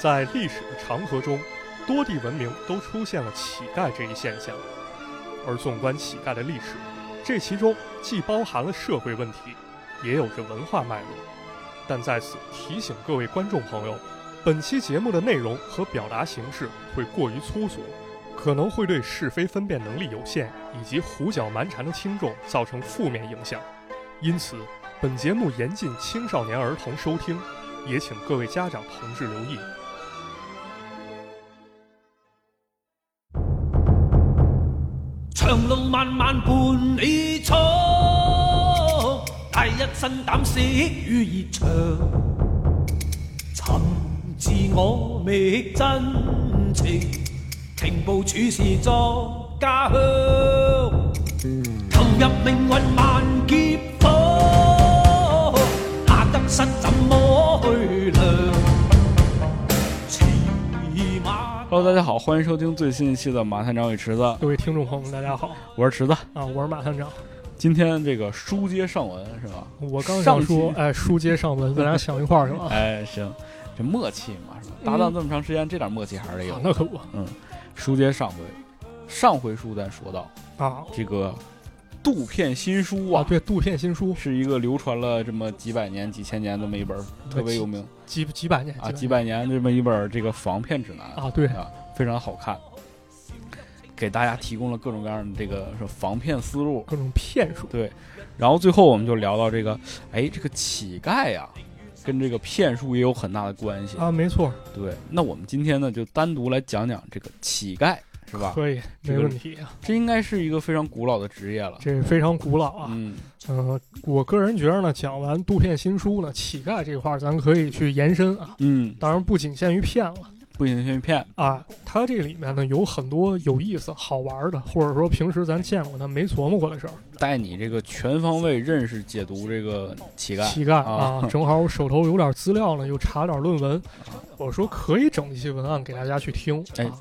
在历史的长河中，多地文明都出现了乞丐这一现象。而纵观乞丐的历史，这其中既包含了社会问题，也有着文化脉络。但在此提醒各位观众朋友，本期节目的内容和表达形式会过于粗俗，可能会对是非分辨能力有限以及胡搅蛮缠的听众造成负面影响。因此，本节目严禁青少年儿童收听，也请各位家长同志留意。身胆识与热肠，寻自我觅真情，情步处事作家乡，投入命运万劫火，哪得失怎么去量？Hello，大家好，欢迎收听最新一期的马探长与池子，各位听众朋友们，大家好我是池子。啊，我是马探长。今天这个书接上文是吧？我刚上想说，哎，书接上文，咱俩想一块儿去了。哎，行，这默契嘛是吧？搭档这么长时间，这点默契还是得有啊。那可不嗯书接上回，上回书咱说到啊这个杜片新书啊，啊！对，杜片新书是一个流传了这么几百年、几千年这么一本特别有名几几百年啊，几百年这么一本这个防骗指南啊，对啊，非常好看，给大家提供了各种各样的这个是防骗思路。各种骗术对，然后最后我们就聊到这个，哎，这个乞丐呀、跟这个骗术也有很大的关系。啊，没错，对，那我们今天呢，就单独来讲讲这个乞丐，是吧？可以，没问题啊。这应该是一个非常古老的职业了。这非常古老啊。嗯，呃，我个人觉得呢，讲完杜片新书呢，乞丐这块儿咱可以去延伸啊。嗯，当然不仅限于骗了不行先骗。啊，它这里面呢有很多有意思、好玩的，或者说平时咱见过但没琢磨过的事儿。带你这个全方位认识解读这个乞丐。乞丐啊啊，正好我手头有点资料呢，又查点论文，我说可以整一些文案给大家去听。哎啊，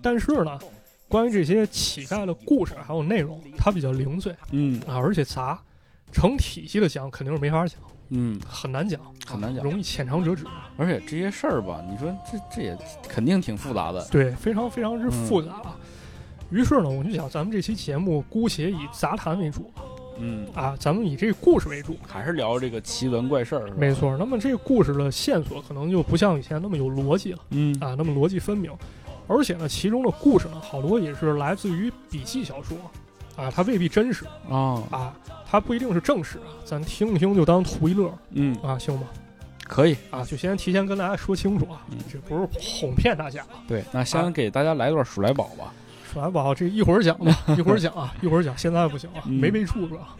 但是呢，关于这些乞丐的故事还有内容，它比较零碎嗯啊，而且杂，成体系的讲肯定是没法讲，嗯，很难讲，很难讲。容易浅尝辄止。而且这些事儿吧，你说这这也肯定挺复杂的。对，非常非常之复杂。嗯。于是呢，我就想，咱们这期节目姑且以杂谈为主。嗯，啊，咱们以这个故事为主。还是聊这个奇闻怪事儿，没错，那么这个故事的线索可能就不像以前那么有逻辑了。嗯。啊，那么逻辑分明。而且呢，其中的故事呢，好多也是来自于笔记小说。啊，它未必真实。啊，啊，它不一定是正史啊，咱听一听就当图一乐嗯，啊，行吗？可以。啊，就先提前跟大家说清楚啊，嗯这不是哄骗大家啊。对，那先给大家来段鼠来宝吧。说来宝，这一会儿讲吧，一会儿讲啊，一会儿讲，现在不行啊，嗯没备注是吧？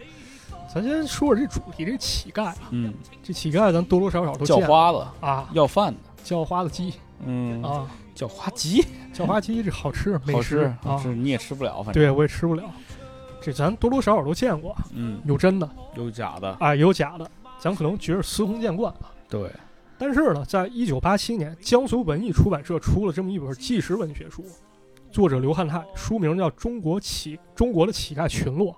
咱先说说这主题，这乞丐啊，嗯，这乞丐咱多多少少都叫见过花子，啊，要饭的。叫花子鸡嗯，啊，叫花鸡，叫花鸡这好吃，美 好食吃，好啊，吃，你也吃不了，反正。对我也吃不了，这咱多多少少都见过，嗯，有真的有假的。啊，也有假的，咱可能觉得司空见惯了。对，但是呢，在一九八七年，江苏文艺出版社出了这么一本纪实文学书，作者刘汉泰，书名叫《中国乞中国的乞丐群落》。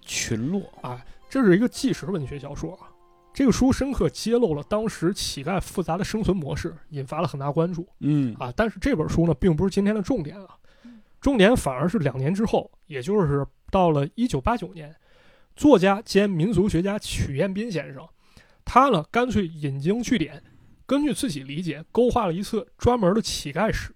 群落。啊，这是一个纪实文学小说啊。这个书深刻揭露了当时乞丐复杂的生存模式，引发了很大关注嗯啊。但是这本书呢，并不是今天的重点啊，重点反而是两年之后，也就是到了一九八九年，作家兼民俗学家曲彦斌先生，他呢干脆引经据典，根据自己理解，勾画了一册专门的乞丐史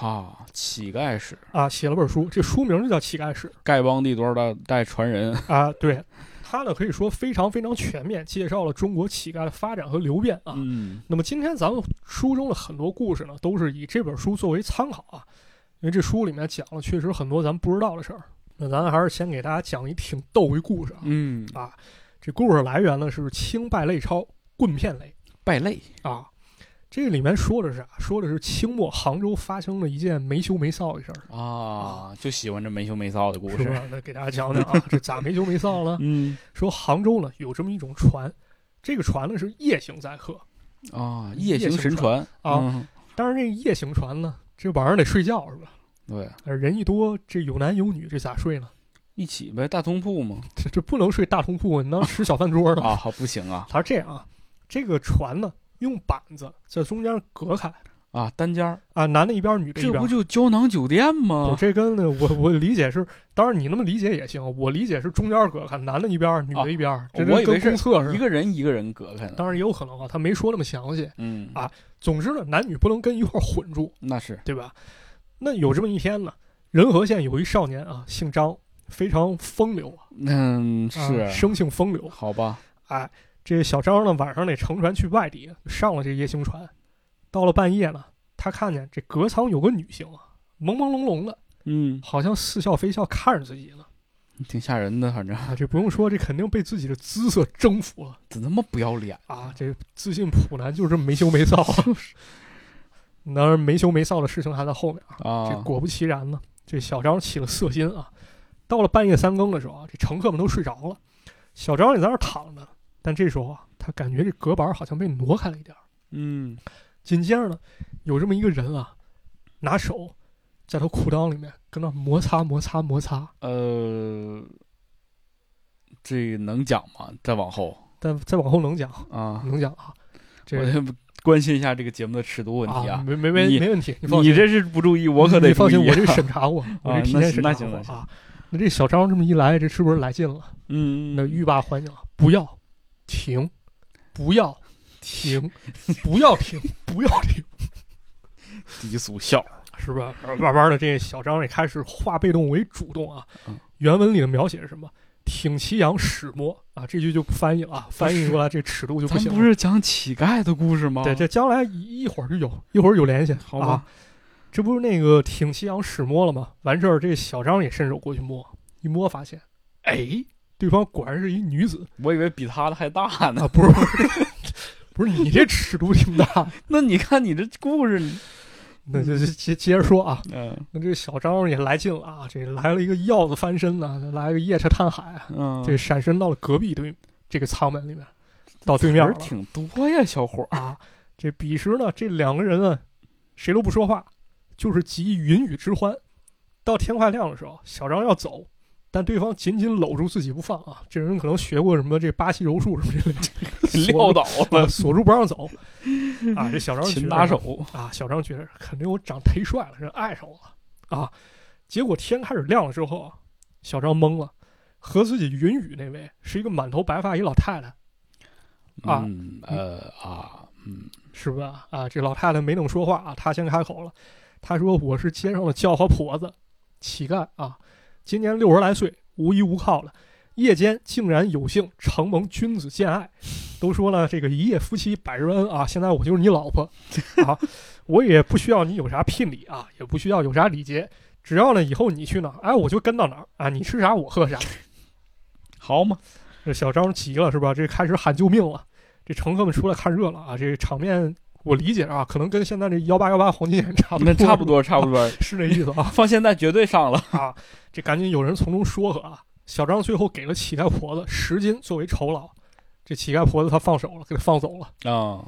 啊，乞丐史，啊，写了本书，这书名就叫《乞丐史》。丐帮地多少代代传人。啊，对，他呢可以说非常非常全面，介绍了中国乞丐的发展和流变啊。嗯那么今天咱们书中的很多故事呢，都是以这本书作为参考啊，因为这书里面讲了确实很多咱们不知道的事儿。那咱还是先给大家讲一挺逗一故事啊。嗯，啊，这故事来源呢是清败类钞棍片类败类。啊。这里面说的是啥？说的是清末杭州发生了一件没羞没臊的事儿，啊，就喜欢这没羞没臊的故事。那给大家讲讲啊，这咋没羞没臊了？嗯说杭州呢有这么一种船，这个船呢是夜行载客，啊，夜行神船啊嗯当然这夜行船呢，这晚上得睡觉是吧？对，呃人一多，这有男有女，这咋睡呢？一起呗，大通铺嘛。这这不能睡大通铺，你当吃小饭桌的？啊，好不行啊他是这样啊，这个船呢用板子在中间隔开啊，单间儿，啊，男的一边儿，女的一边儿。这不就胶囊酒店不吗？这跟那我我理解是，当然你那么理解也行，我理解是中间隔开，男的一边，女的一边我以为是公厕似的。一个人一个人隔开呢。当然也有可能啊，他没说那么详细。嗯啊总之呢，男女不能跟一块儿混住，那是对吧？那有这么一天呢，仁和县有一少年啊，姓张，非常风流啊，嗯啊是生性风流。好吧，哎，这小张呢，晚上得乘船去外地，上了这夜行船。到了半夜呢，他看见这隔舱有个女性啊，朦朦胧胧的，嗯，好像似笑非笑看着自己呢。挺吓人的，反正啊，这不用说，这肯定被自己的姿色征服了怎么那么不要脸？啊！这自信普男就是这么没羞没臊。当然，没羞没臊的事情还在后面啊。这啊，果不其然呢，这小张起了色心啊。到了半夜三更的时候啊，这乘客们都睡着了，小张也在那儿躺着。但这时候啊，他感觉这隔板好像被挪开了一点儿。嗯，紧接着呢，有这么一个人啊，拿手在他裤裆里面跟那摩擦摩擦摩擦。呃，这能讲吗？再往后再再往后能讲，啊，能讲啊。这关心一下这个节目的尺度问题啊，啊。没没没你没问题，你，你这是不注意，我可得你放心，我这审查过，我这提前审查过啊。那这小张这么一来，这是不是来劲了？嗯，那欲罢还迎，不要停，不要停，不要停，不要停，低俗笑，是吧？慢慢的，这小张也开始化被动为主动啊嗯。原文里的描写是什么？挺其羊始摸啊，这句就不翻译了啊，翻译过来这尺度就不行了。咱不是讲乞丐的故事吗？对，这将来一一会儿就有，一会儿有联系，好吧啊。这不是那个挺其羊始摸了吗？完事儿，这小张也伸手过去摸，一摸发现，哎，对方果然是一女子我以为比他的还大呢。啊，不是，不是，不是你这尺度挺大。那你看你这故事，你 那就就接接着说啊，嗯那这小张也来劲了啊，这来了一个鹞子翻身呐、来了个夜叉探海啊，嗯，这闪身到了隔壁对这个舱门里面，到对面了词儿挺多呀，小伙儿。啊。这彼时呢，这两个人啊，谁都不说话，就是集云雨之欢。到天快亮的时候，小张要走，但对方紧紧搂住自己不放啊。这人可能学过什么这巴西柔术什么之类的，撂倒啊了，锁住不让走 啊。这小张觉得擒拿手。啊，小张觉得肯定我长忒帅了，人爱上我了啊。结果天开始亮了之后啊，小张懵了，和自己云雨那位是一个满头白发一老太太，啊嗯呃啊嗯是吧？啊，这老太太没等说话啊，她先开口了，她说：“我是街上的叫花婆子，乞丐啊，今年六十来岁，无依无靠了。夜间竟然有幸承蒙君子见爱，都说了这个一夜夫妻百日恩啊，现在我就是你老婆 啊，我也不需要你有啥聘礼啊，也不需要有啥礼节，只要呢以后你去哪儿，哎，我就跟到哪儿啊，你吃啥我喝啥。好嘛，这小张急了是吧？这开始喊救命了，这乘客们出来看热闹啊，这场面我理解啊，可能跟现在这幺八幺八黄金眼差不多，差不多差不多，是这意思啊放现在绝对上了。啊！这赶紧有人从中说和啊。小张最后给了乞丐婆子十斤作为酬劳，这乞丐婆子她放手了，给他放走了，啊，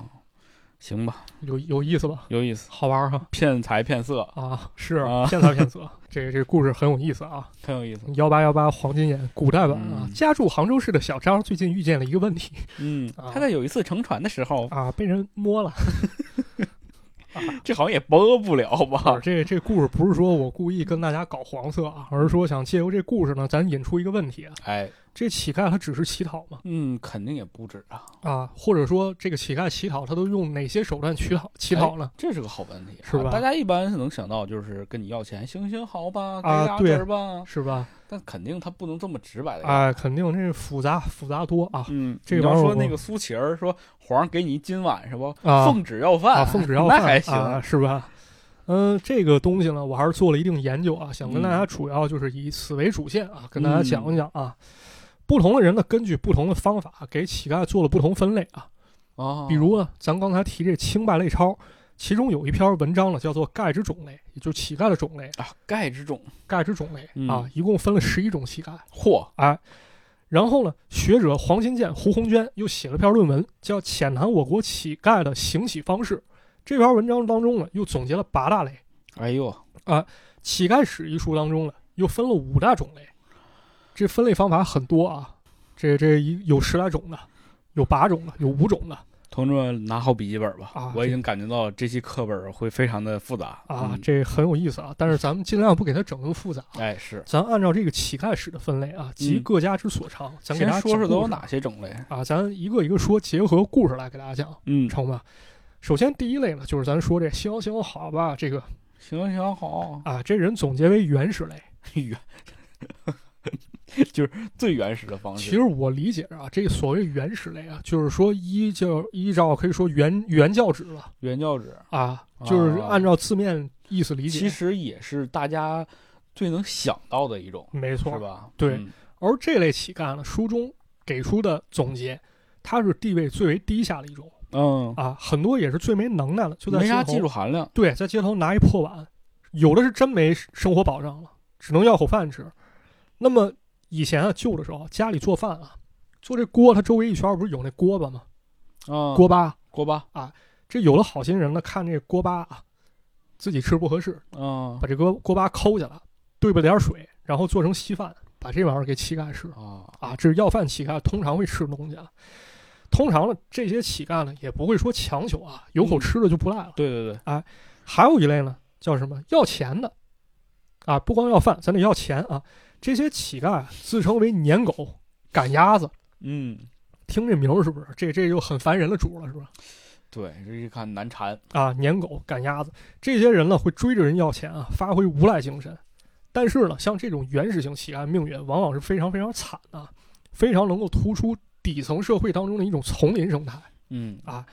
行吧，有有意思吧？有意思，好玩哈骗财骗色，啊！是啊骗财骗色，这个这个故事很有意思啊。很有意思。幺八幺八黄金眼古代版啊，嗯家住杭州市的小张最近遇见了一个问题嗯 啊，他在有一次乘船的时候，啊，被人摸了。这好像也播不了啊，吧？这这故事不是说我故意跟大家搞黄色啊，而是说想借由这故事呢，咱引出一个问题啊：哎，这乞丐他只是乞讨吗？嗯，肯定也不止啊，啊，或者说这个乞丐乞讨他都用哪些手段乞讨乞讨呢？这是个好问题，是吧啊大家一般是能想到就是跟你要钱，行行好吧，给俩啊对子儿吧，是吧？但肯定他不能这么直白的。哎，肯定这复杂复杂多啊嗯，这你玩意儿我要说那个苏乞儿说皇上给你今晚是不？啊奉旨要饭啊，奉旨要 饭那还行。啊，是吧？嗯，这个东西呢，我还是做了一定研究啊，想跟大嗯家主要就是以此为主线啊，跟大家讲一讲啊。不同的人呢，根据不同的方法给乞丐做了不同分类啊。啊，比如呢，咱刚才提这清败类钞，其中有一篇文章呢，叫做钙之种类，也就是乞丐的种类，啊，钙之种，钙之种类嗯啊，一共分了十一种乞丐。嚯，哎，然后呢，学者黄新建、胡红娟又写了篇论文，叫《浅谈我国乞丐的行乞方式》。这篇文章当中呢，又总结了八大类。哎呦啊，《乞丐史》一书当中呢，又分了五大种类。这分类方法很多啊，这这一有十来种的，有八种的，有五种的同志们拿好笔记本吧，啊我已经感觉到这期课本会非常的复杂啊，嗯这很有意思啊。但是咱们尽量不给它整那么复杂，哎是，咱按照这个乞丐史的分类啊，集嗯各家之所长，咱给大家说说都有哪些种类？啊？咱一个一个说，结合故事来给大家讲，嗯，成吧？首先第一类呢，就是咱说这行行好吧，这个行行好，啊，这人总结为原始类。原 就是最原始的方式。其实我理解啊，这所谓原始类啊，就是说依照依照可以说原原教旨了原教旨啊，就是啊按照字面意思理解。其实也是大家最能想到的一种，没错是，吧？对嗯而这类乞丐呢，书中给出的总结，他是地位最为低下的一种嗯，啊，很多也是最没能耐的，就在街头没啥技术含量。对，在街头拿一破碗，有的是真没生活保障了，只能要口饭吃。那么以前啊，旧的时候家里做饭啊，做这锅，它周围一圈不是有那锅巴吗？啊，锅巴，锅巴啊，这有了好心人呢，看这锅巴啊，自己吃不合适，嗯把这锅锅巴抠下来，兑吧点水，然后做成稀饭，把这玩意儿给乞丐吃啊，啊。这是要饭乞丐通常会吃的东西啊。通常呢，这些乞丐呢也不会说强求啊，有口嗯吃的就不赖了。对对对，哎还有一类呢，叫什么要钱的啊，不光要饭，咱得要钱啊。这些乞丐啊自称为撵狗、赶鸭子，嗯，听这名儿是不是？这这就很烦人的主了，是吧？对，这一看难缠。啊，撵狗、赶鸭子，这些人呢会追着人要钱啊，发挥无赖精神。但是呢，像这种原始型乞丐命运，往往是非常非常惨的、非常能够突出底层社会当中的一种丛林生态。嗯啊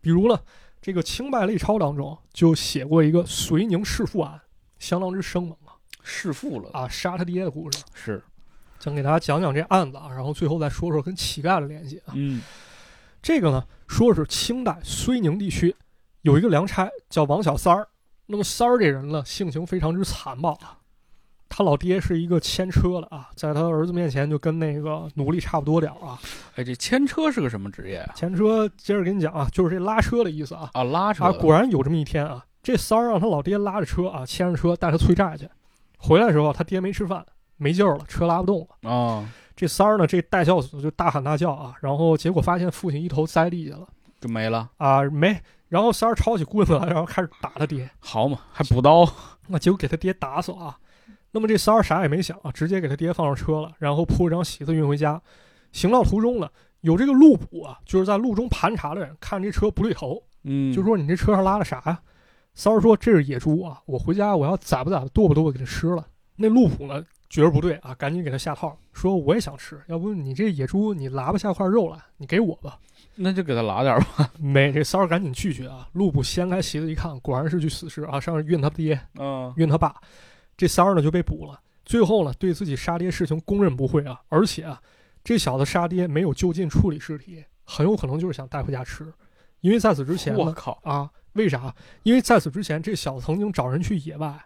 比如呢，这个《清败类钞》当中就写过一个绥宁弑父案，相当之生猛啊弑父了，啊，杀他爹的故事。是，想给大家讲讲这案子啊，然后最后再说说跟乞丐的联系啊。嗯这个呢，说是清代睢宁地区有一个粮差叫王小三儿。那么三儿这人呢，性情非常之残暴啊。他老爹是一个牵车的啊，在他儿子面前就跟那个奴隶差不多点儿啊。哎，这牵车是个什么职业啊？牵车，接着给你讲啊，就是这拉车的意思啊。啊，拉车啊，果然有这么一天啊，这三儿让他老爹拉着车啊，牵着车带他催债去。回来的时候，他爹没吃饭，没劲儿了，车拉不动了。啊，这三儿呢，这带孝子就大喊大叫啊，然后结果发现父亲一头栽地下了。就没了。啊，没。然后三儿抄起棍子来，然后开始打他爹，好嘛，还补刀。那结果给他爹打死了啊。那么这三儿啥也没想啊，直接给他爹放上车了，然后铺一张席子运回家。行到途中呢，有这个路捕啊，就是在路中盘查的人，看这车不对头，嗯，就说你这车上拉的啥呀？三儿说这是野猪啊，我回家我要宰不宰剁不剁吧给它吃了。那路普呢觉着不对啊，赶紧给他下套，说我也想吃，要不你这野猪你拉不下块肉来，你给我吧。那就给他拉点吧。没，这三儿赶紧拒绝啊！路普掀开席子一看，果然是具死尸啊，上面运他爹，嗯运他爸。这三儿呢就被捕了。最后呢，对自己杀爹事情供认不讳啊，而且啊，这小子杀爹没有就近处理尸体，很有可能就是想带回家吃，因为在此之前，我靠，啊，为啥？因为在此之前，这小子曾经找人去野外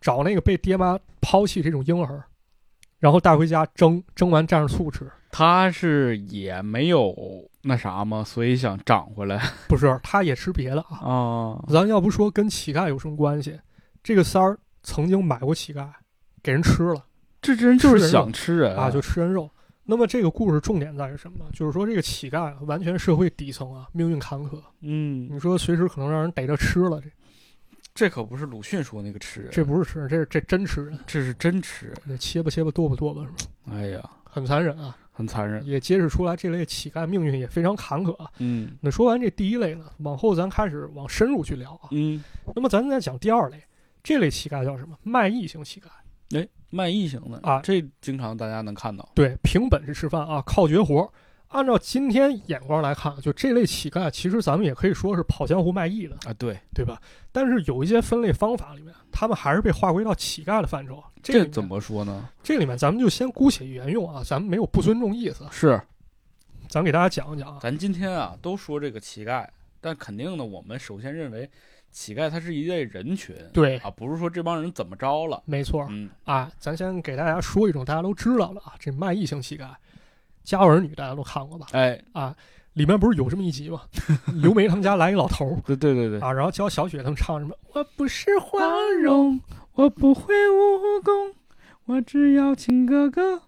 找那个被爹妈抛弃这种婴儿，然后带回家蒸，蒸完蘸着醋吃。他是也没有那啥嘛？所以想长回来 不是，他也吃别的啊。啊。咱要不说跟乞丐有什么关系，这个三儿曾经买过乞丐，给人吃了这这人就是想吃人啊，就吃人肉。那么这个故事重点在于什么呢？就是说这个乞丐啊完全社会底层啊，命运坎坷。嗯，你说随时可能让人逮着吃了，这这可不是鲁迅说那个吃人，这不是吃人，这是这真吃人，这是真吃人。那切吧切吧剁吧剁吧是吧？哎呀，很残忍啊，很残忍。也揭示出来这类乞丐命运也非常坎坷啊。嗯那说完这第一类呢，往后咱开始往深入去聊啊。嗯，那么咱再讲第二类，这类乞丐叫什么？卖艺型乞丐。哎，卖艺型的啊这经常大家能看到。对，凭本事吃饭啊，靠绝活。按照今天眼光来看，就这类乞丐，其实咱们也可以说是跑江湖卖艺的，啊，对，对吧？但是有一些分类方法里面，他们还是被划归到乞丐的范畴。这这怎？么说呢？这里面咱们就先姑且沿用啊，咱们没有不尊重意思，是，咱给大家讲一讲啊。咱今天啊都说这个乞丐，但肯定呢，我们首先认为乞丐他是一类人群，对，啊，不是说这帮人怎么着了。没错嗯，啊，咱先给大家说一种大家都知道了啊，这卖艺型乞丐，《家有儿女》大家都看过吧？哎，啊，里面不是有这么一集吗？刘梅他们家来一老头儿 对对对对，啊，然后教小雪他们唱什么？我不是花花容，容，我不会武功，我只要亲哥哥。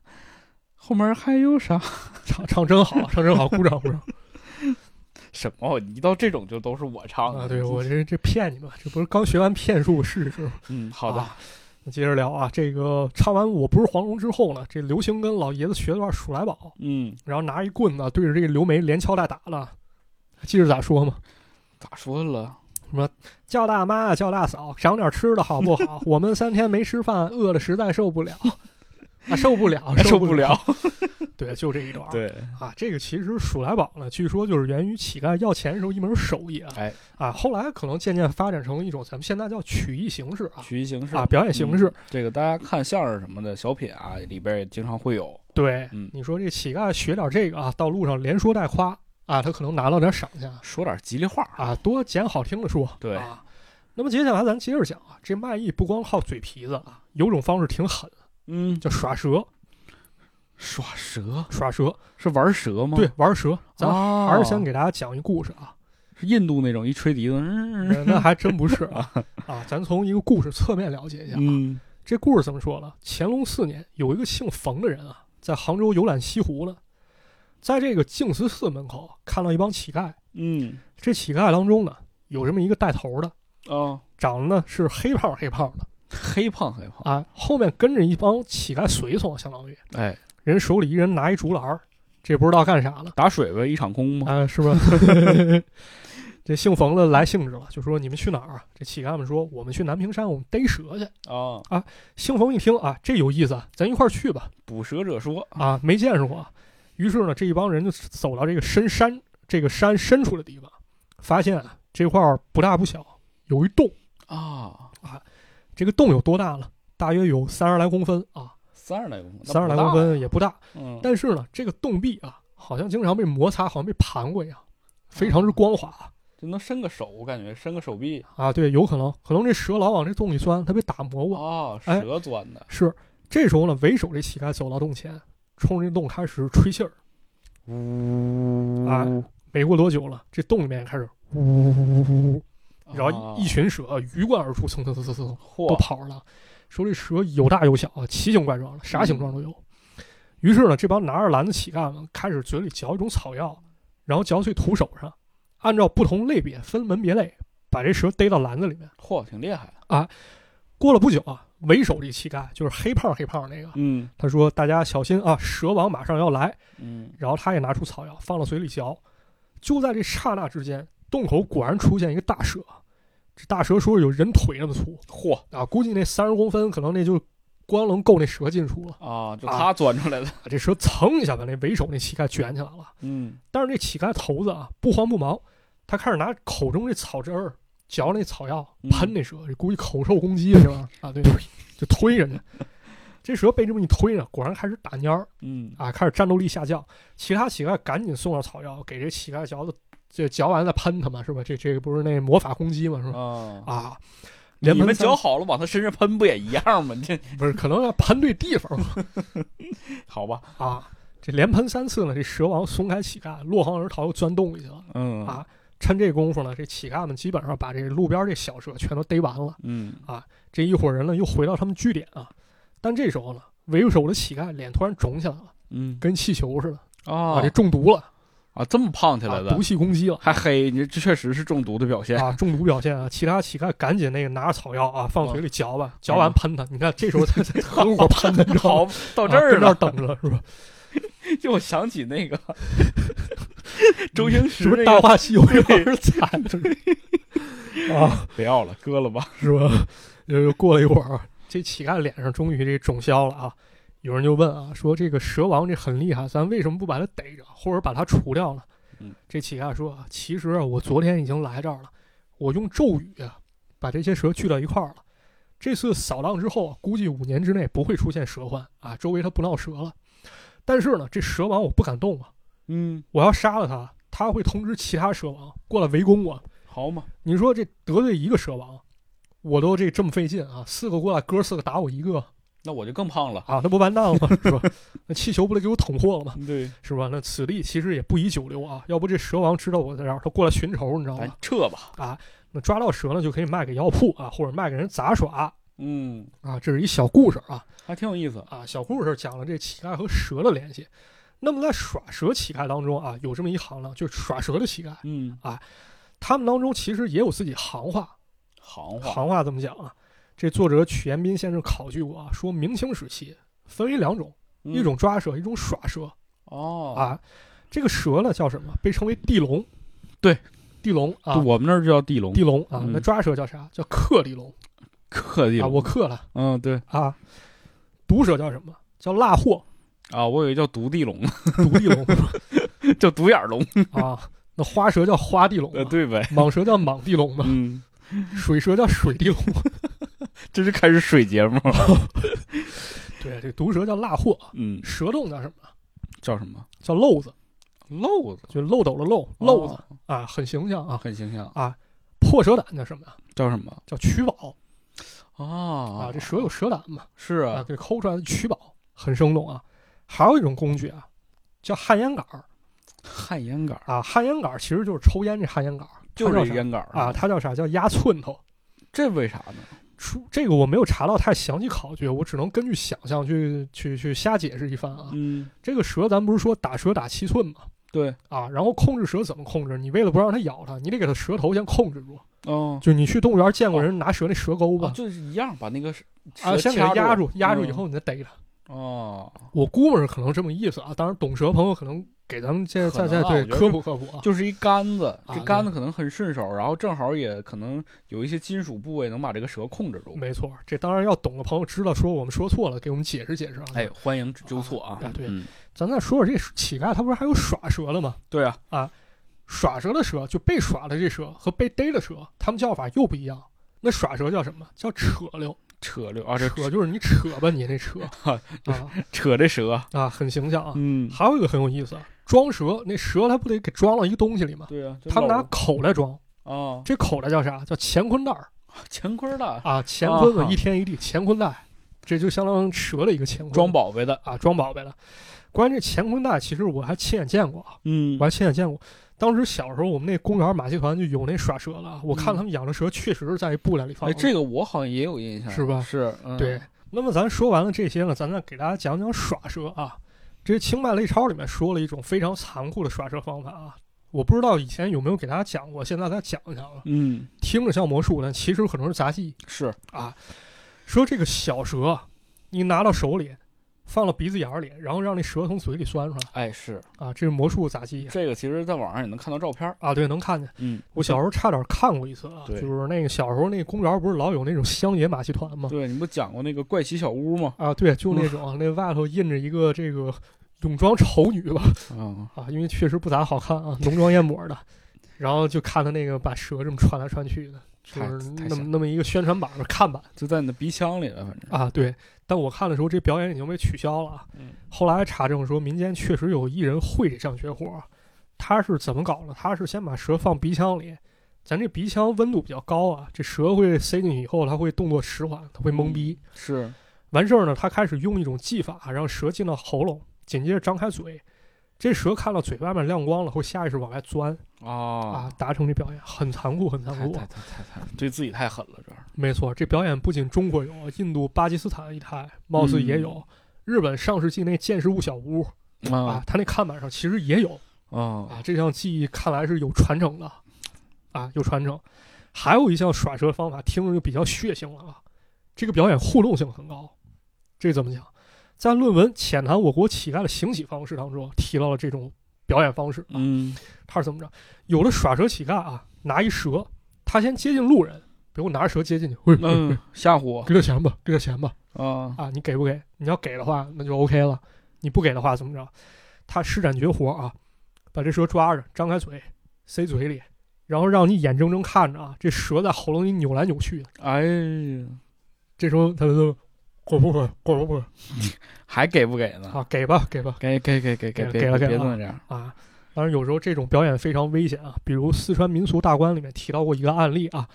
后面还有啥？唱唱真好，唱真好，鼓掌鼓掌。什么？一到这种就都是我唱的啊，对我这这骗你们，这不是刚学完骗术试试吗？嗯，好的，啊那接着聊啊，这个唱完我不是黄蓉之后呢，这刘星跟老爷子学了段《数来宝》，嗯，然后拿一棍子对着这个刘梅连敲带打了，记着咋说吗？咋说了？什么叫大妈叫大嫂，赏点吃的好不好？我们三天没吃饭，饿的实在受不了 啊，受不了，受不不了。对，就这一段。对，啊，这个其实数来宝呢，据说就是源于乞丐要钱时候一门手艺啊。哎，啊，后来可能渐渐发展成一种咱们现在叫曲艺形式啊。曲艺形式啊，表演形式。嗯这个大家看相声什么的小品啊，里边也经常会有。对，嗯你说这乞丐学点这个啊，到路上连说带夸啊，他可能拿到点赏钱说点吉利话。啊，多捡好听的说。对啊。那么接下来咱接着讲啊，这卖艺不光靠嘴皮子啊，有种方式挺狠，嗯，叫耍蛇。耍蛇耍蛇是玩蛇吗？对，玩蛇。咱啊，还是先给大家讲一故事啊。是印度那种一吹笛子，嗯那那还真不是啊啊！咱从一个故事侧面了解一下啊。嗯这故事怎么说呢？乾隆四年，有一个姓冯的人啊，在杭州游览西湖了，在这个净慈寺门口看到一帮乞丐。嗯这乞丐当中呢，有这么一个带头的，啊，长得呢是黑胖黑胖的黑胖黑胖，啊，后面跟着一帮乞丐随从，相当于哎，人手里一人拿一竹篮儿，这不知道干啥了打水呗，一场空吗？啊，是吧？这姓冯的来兴致了，就说你们去哪儿啊？这乞丐们说我们去南屏山，我们逮蛇去。啊，啊姓冯一听啊，这有意思啊，咱一块儿去吧。捕蛇者说，啊，没见识过。于是呢，这一帮人就走到这个深山这个山深处的地方，发现啊这块儿不大不小，有一洞啊。啊，这个洞有多大了？大约有三十来公分啊，三十来公分，三十来公分也不大。嗯，但是呢，这个洞壁啊，好像经常被摩擦，好像被盘过一样，非常之光滑就能伸个手，我感觉伸个手臂啊。对，有可能，可能这蛇老往这洞里钻，它被打磨过。啊，哎蛇钻的，是，这时候呢，为首这乞丐走到洞前，冲着这洞开始吹气儿。呜啊没过多久了，这洞里面开始呜呜呜呜呜，然后一群蛇鱼贯而出，蹭蹭蹭蹭蹭都嚯，跑了。说这蛇有大有小啊，奇形怪状的，啥形状都有。于是呢，这帮拿着篮子乞丐们开始嘴里嚼一种草药，然后嚼碎涂手上，按照不同类别分门别类，把这蛇逮到篮子里面。嚯，挺厉害啊，过了不久啊，为首这乞丐就是黑胖黑胖那个，嗯他说：“大家小心啊，蛇王马上要来。”嗯，然后他也拿出草药放到嘴里嚼，就在这刹那之间，洞口果然出现一个大蛇。这大蛇说有人腿那么粗嚯啊，估计那三十公分可能那就光能够那蛇进出了。啊，就啊他钻出来的，这蛇噌一下把那为首那乞丐卷起来了。嗯但是那乞丐头子啊不慌不忙，他开始拿口中这草汁儿嚼那草药嗯喷那蛇，这估计口臭攻击是吧？啊，对，就推人家。这蛇被这么一推呢，果然开始打蔫儿嗯啊，开始战斗力下降。其他乞丐赶紧送上草药，给这乞丐嚼的，这嚼完再喷他嘛，是吧？这这个不是那魔法攻击嘛，是吧？啊，啊，你们连喷三嚼好了往他身上喷不也一样吗？这 不是可能要喷对地方嘛 好吧，啊？这连喷三次呢，这蛇王松开乞丐，落荒而逃，又钻洞里去了。嗯啊趁这功夫呢，这乞丐们基本上把这路边这小蛇全都逮完了。嗯这一伙人呢，又回到他们据点啊。但这时候呢，为首的乞丐脸突然肿起来了，嗯跟气球似的啊啊，这中毒了啊这么胖起来啊，的毒，气攻击了。还黑，你这确实是中毒的表现。啊，中毒表现啊！其他乞丐赶紧那个拿着草药啊，放嘴里嚼吧，嚼嗯完喷他。你看这时候才 才合伙喷的？好，到这儿啊跟这儿了，等着了是吧？就我想起那个 周星驰是不大话西游》这玩意儿惨 啊？不要了，割了吧。是吧？又，过了一会儿，这乞丐脸上终于这肿消了啊。有人就问啊，说这个蛇王这很厉害，咱为什么不把他逮着，或者把他除掉呢？嗯这乞丐说啊，其实啊，我昨天已经来这儿了，我用咒语啊，把这些蛇聚到一块儿了。这次扫荡之后啊，估计五年之内不会出现蛇患啊，周围它不闹蛇了。但是呢，这蛇王我不敢动啊，嗯，我要杀了他，他会通知其他蛇王过来围攻我。好嘛，你说这得罪一个蛇王，我都这这么费劲啊，四个过来，哥四个打我一个那我就更胖了。啊，那不完蛋了吗？是吧？那气球不得给我捅破了吗？对，是吧？那此地其实也不宜久留啊，要不这蛇王知道我在这儿，他过来寻仇，你知道咱吗？撤吧。啊，那抓到蛇呢，就可以卖给药铺啊，或者卖给人杂耍嗯，啊。这是一小故事啊还挺有意思。啊，小故事讲了这乞丐和蛇的联系。那么在耍蛇乞丐当中啊，有这么一行呢，就是耍蛇的乞丐，嗯，啊他们当中其实也有自己行话。行话，行话怎么讲啊？这作者曲延斌先生考据过啊，说明清时期分为两种，嗯一种抓蛇，一种耍蛇哦，啊。这个蛇呢叫什么？被称为地龙。对，地龙啊，我们那儿就叫地龙，地龙啊。嗯那抓蛇叫啥？叫克地龙啊。克地龙，我克了嗯，对啊。毒蛇叫什么？叫辣货，啊，我以为叫毒地龙，毒地龙 叫独眼龙，啊。那花蛇叫花地龙对呗，蟒蛇叫蟒地龙嘛，嗯，水蛇叫水地龙。这是开始水节目了，对，这毒蛇叫辣货，嗯，蛇洞叫什么？叫什么？叫漏子，漏子，就漏斗的漏，漏子哦啊，很形象啊。很形象，啊，破蛇胆叫什么呀？叫什么？叫取宝哦啊。这蛇有蛇胆嘛？是啊，啊，给抠出来的取宝，很生动啊。还有一种工具啊，叫旱烟杆儿旱烟杆儿，啊。旱烟杆儿其实就是抽烟这旱烟杆儿，就是烟杆儿啊，，它叫啥？叫压寸头。这为啥呢？出这个我没有查到太详细考据，我只能根据想象去去去瞎解释一番啊。嗯，这个蛇咱不是说打蛇打七寸嘛？对，啊，然后控制蛇怎么控制？你为了不让它咬它，你得给它蛇头先控制住。哦，就你去动物园见过人拿蛇那蛇钩吧？啊就是一样，把那个啊，蛇先给它压住，压住以嗯后你再逮它。哦，我估摸着可能这么意思啊，当然懂蛇朋友可能给咱们再可再再对科普科普啊。就是一杆子，啊这杆子可能很顺手，然后正好也可能有一些金属部位能把这个蛇控制住。没错，这当然要懂的朋友知道说我们说错了，给我们解释解释啊。哎，，欢迎纠错啊！啊对嗯，咱再说说这乞丐，他不是还有耍蛇的吗？对啊啊，耍蛇的蛇就被耍的这蛇和被逮的蛇，他们叫法又不一样。那耍蛇叫什么？叫扯溜，扯溜啊，这扯就是你扯吧，你那 扯啊扯这蛇，啊，很形象啊。嗯，还有一个很有意思啊，装蛇，那蛇它不得给装到一个东西里吗？对啊，就他们拿口来装，啊这口袋叫啥？叫乾坤袋儿乾坤袋啊，乾坤嘛，啊一天一地，乾坤袋，这就相当于蛇的一个乾坤，装宝贝的，啊，装宝贝的。关于这乾坤袋，其实我还亲眼见过啊，嗯我还亲眼见过。当时小时候，我们那公园马戏团就有那耍蛇了，我看嗯他们养的蛇确实是在布袋里放哎，这个我好像也有印象，是吧是，嗯对，那么咱说完了这些呢，咱再给大家讲讲耍蛇啊。这《清迈类钞》里面说了一种非常残酷的耍蛇方法啊，我不知道以前有没有给大家讲过，现在再讲一讲了。嗯，听着像魔术呢，其实可能是杂技是，啊。说这个小蛇啊，你拿到手里，放到鼻子眼儿里，然后让那蛇从嘴里钻出来哎是，啊，这是魔术杂技这个其实在网上也能看到照片，啊，对，能看见。嗯，我小时候差点看过一次啊，就是那个小时候那个公园不是老有那种乡野马戏团吗？对，你不讲过那个怪奇小屋吗？啊，对，就那种那外头印着一个这个泳装丑女吧，嗯，啊，因为确实不咋好看啊，浓妆艳抹的，然后就看他那个把蛇这么穿来穿去的，就是那么那么一个宣传板儿看板就在你的鼻腔里了，反正，啊，对。但我看的时候，这表演已经被取消了后来查证说，民间确实有艺人会这项绝活儿，他是怎么搞的？他是先把蛇放鼻腔里，咱这鼻腔温度比较高啊，这蛇会塞进去以后，它会动作迟缓，它会懵逼。是，完事儿呢，他开始用一种技法让蛇进到喉咙，紧接着张开嘴。这蛇看到嘴外面亮光了，会下意识往外钻啊啊，，达成这表演很残酷，很残酷啊。太太太太太，对自己太狠了，这，没错，这表演不仅中国有，印度、巴基斯坦一带貌似也有。日本上世纪那建识物小屋啊啊，它那看板上其实也有啊，啊。这项技艺看来是有传承的啊，有传承。还有一项耍蛇方法，听着就比较血腥了啊。这个表演互动性很高，这怎么讲？在论文《浅谈我国乞丐的行乞方式》当中提到了这种表演方式。嗯，他是怎么着？有的耍蛇乞丐啊，拿一蛇，他先接近路人，比如拿着蛇接近你，喂，喂嗯喂，吓唬我给点钱吧，给点钱吧，啊，啊，你给不给？你要给的话，那就 OK 了；你不给的话，怎么着？他施展绝活啊，把这蛇抓着，张开嘴，塞嘴里，然后让你眼睁睁看着啊，这蛇在喉咙里扭来扭去的。哎呀，这时候他就滚不滚？滚不滚？还给不给呢？啊，给吧，给吧，给给给给给，别给了给了别这样，啊。当然，有时候这种表演非常危险啊，比如四川民俗大观里面提到过一个案例啊，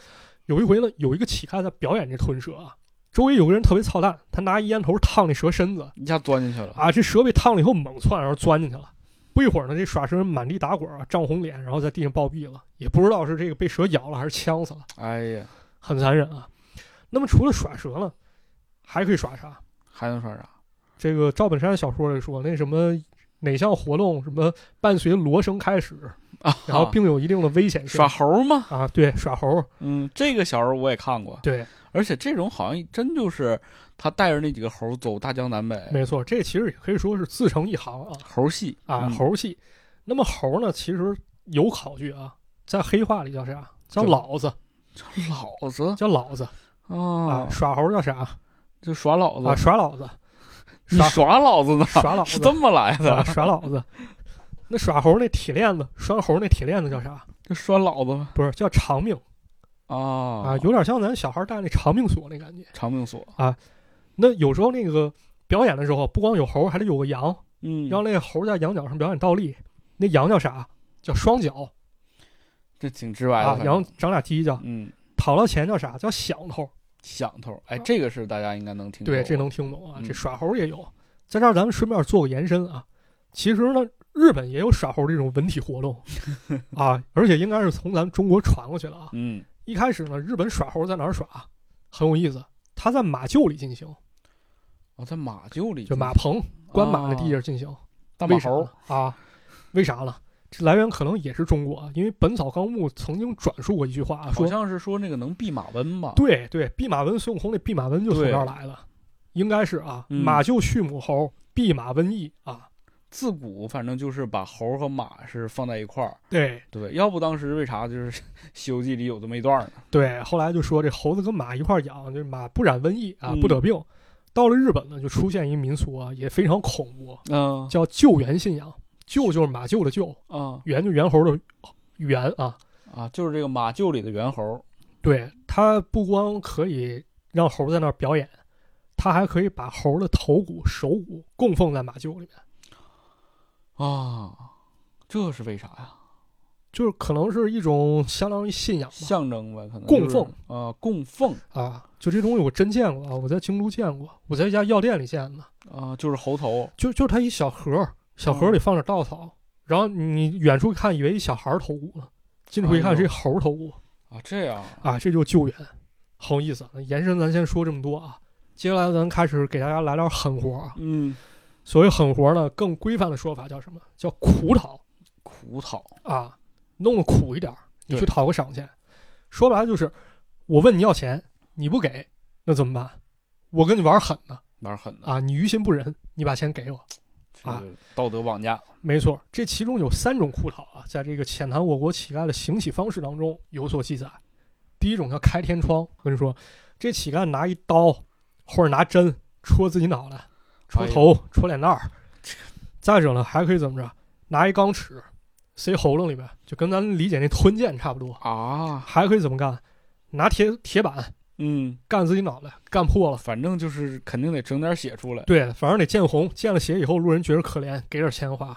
有一回呢，有一个乞丐在表演这吞蛇啊，周围有个人特别操蛋，他拿一烟头烫那蛇身子一下钻进去了，啊，这蛇被烫了以后猛窜，然后钻进去了。不一会儿呢，这耍蛇人满地打滚啊，涨红脸，然后在地上暴毙了，也不知道是这个被蛇咬了还是呛死了，哎呀，很残忍啊。那么除了耍蛇呢，还可以耍啥？还能耍啥？这个赵本山小说里说，那什么哪项活动什么伴随锣声开始，啊，然后并有一定的危险性耍猴吗，啊，对，耍猴，嗯，这个小时候我也看过，对，而且这种好像真就是他带着那几个猴走大江南北，没错，这其实也可以说是自成一行啊猴戏啊，嗯猴戏。那么猴呢，其实有考据啊，在黑话里叫啥？叫叫老子，叫老子叫老子啊，啊，耍猴叫啥？就耍老啊，子，耍老子，你耍耍老子呢？耍老子是这么来啊，的？耍老子。那耍猴那铁链子，拴猴那铁链子叫啥？就拴老子吗？不是叫长命啊啊，有点像咱小孩戴那长命锁那感觉。长命锁啊，那有时候那个表演的时候，不光有猴，还得有个羊，嗯，让那个猴在羊角上表演倒立。那羊叫啥？叫双脚这挺直白的啊，羊长俩犄角。嗯，讨到钱叫啥？叫响头。响头，哎，这个是大家应该能听懂。对，这能听懂啊。嗯这耍猴也有，在这儿咱们顺便做个延伸啊。其实呢，日本也有耍猴这种文体活动 啊，而且应该是从咱们中国传过去了啊。嗯，一开始呢，日本耍猴在哪儿耍？很有意思，他在马厩里进行，哦，在马厩里就马棚关马的地啊方进行。大马猴啊？为啥呢？这来源可能也是中国啊，因为《本草纲目》曾经转述过一句话，好像是说那个能弼马温吧？对对，弼马温，孙悟空那弼马温就从对这儿来的，应该是啊，嗯马厩畜母猴，弼马瘟疫啊，自古反正就是把猴和马是放在一块儿，对对，要不当时为啥就是 《西游记》里有这么一段呢？对，后来就说这猴子跟马一块儿养，就是马不染瘟疫啊，嗯不得病。到了日本呢，就出现一民俗啊，也非常恐怖，嗯叫救援信仰。救就是马厩的厩，啊猿就猿猴的猿啊。啊，就是这个马厩里的猿猴对，它不光可以让猴在那儿表演，它还可以把猴的头骨、手骨供奉在马厩里面。啊，这是为啥呀？就是可能是一种相当于信仰吧。象征吧，可能就是供奉啊，供奉啊，就这东西我真见过啊，我在京都见过，我在一家药店里见的，啊，就是猴头就就是它一小盒儿，小盒儿里放着稻草，然后你远处看以为一小孩儿头骨呢，近处一看是一猴儿头骨啊，这样啊，这就是救援，很有意思。延伸咱先说这么多啊，接下来咱开始给大家来点狠活啊。嗯，所谓狠活呢，更规范的说法叫什么？叫苦讨苦讨啊，弄得苦一点儿，你去讨个赏钱。说白了就是，我问你要钱，你不给，那怎么办？我跟你玩狠呢玩狠的啊！你于心不忍，你把钱给我。啊道德绑架没错，这其中有三种酷讨啊，在这个浅谈我国乞丐的行乞方式当中有所记载。第一种叫开天窗，我跟你说，这乞丐拿一刀或者拿针戳自己脑袋、戳头、戳脸蛋儿。再者呢，还可以怎么着？拿一钢尺塞喉咙里面，就跟咱理解那吞剑差不多。啊，还可以怎么干？拿铁铁板嗯，干自己脑袋，干破了。反正就是肯定得整点血出来对，反正得见红，见了血以后，路人觉得可怜，给点钱花。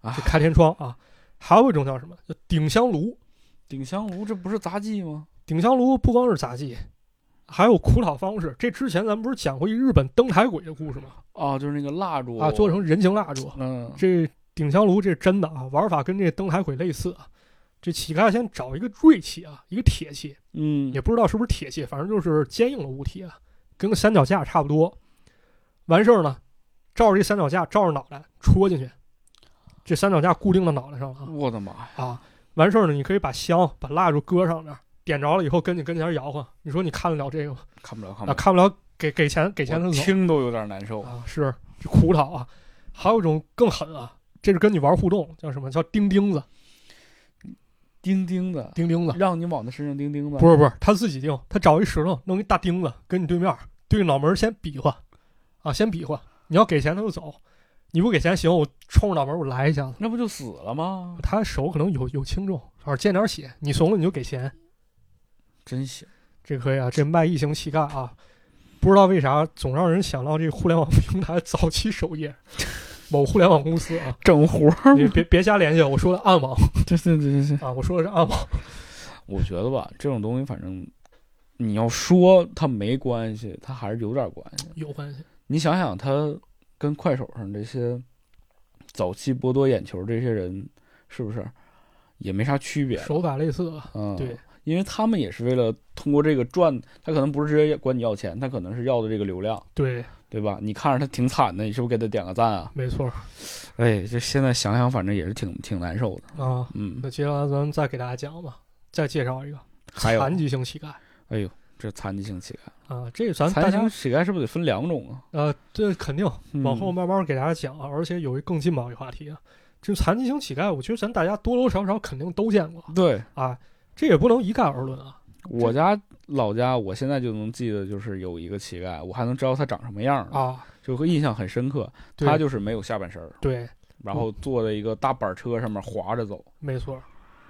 啊这。开天窗啊，还有一种叫什么？叫顶香炉。顶香炉这不是杂技吗？顶香炉不光是杂技，还有苦恼方式。这之前咱们不是讲过一日本灯台鬼的故事吗？啊，就是那个蜡烛啊，做成人形蜡烛。嗯这顶香炉这是真的啊，玩法跟这灯台鬼类似啊。这乞丐先找一个锐器啊，一个铁器，嗯也不知道是不是铁器，反正就是坚硬的物体啊，跟个三脚架差不多。完事儿呢，照着这三脚架照着脑袋戳进去，这三脚架固定到脑袋上了啊我的妈呀！啊。完事儿呢，你可以把香把蜡烛搁上面，点着了以后跟你跟前摇晃。你说你看得了这个吗？啊，看不了看不了，看不了，给给钱给钱他我走听都有点难受。啊，是这苦恼啊。还有一种更狠啊，这是跟你玩互动，叫什么叫钉钉子？钉钉子，钉钉子让你往他身上钉钉子，不是不是，他自己钉，他找一石头弄一大钉子跟你对面对着脑门先比划，啊，先比划。你要给钱他就走，你不给钱行，我冲着脑门我来一下子。那不就死了吗？他手可能有有轻重，反正见点血，你怂了你就给钱，真行，这可以啊。这卖异形乞丐啊，不知道为啥总让人想到这个互联网平台早期首页，某互联网公司啊，整活儿你别别瞎联系，我说的暗网 对对对对对，啊，我说的是暗网。我觉得吧，这种东西反正你要说它没关系，它还是有点关系。有关系，你想想，它跟快手上这些早期剥夺眼球这些人，是不是也没啥区别？手法类似啊，嗯，对，因为他们也是为了通过这个赚，他可能不是直接管你要钱，他可能是要的这个流量，对对吧？你看着他挺惨的，你是不是给他点个赞啊？没错哎，这现在想想，反正也是挺挺难受的。啊。嗯，那接下来咱们再给大家讲吧，再介绍一个，残疾性乞丐哎呦，这残疾性乞丐，啊，这个咱残疾性乞丐是不是得分两种啊？呃，这肯定往后嗯慢慢给大家讲啊，而且有一更劲爆的话题啊，这残疾型乞丐，我觉得咱大家多多少少肯定都见过对啊，这也不能一概而论啊。我家老家，我现在就能记得，就是有一个乞丐，我还能知道他长什么样儿，啊，就会印象很深刻。他就是没有下半身儿，对，然后坐在一个大板车上面滑着走。没错。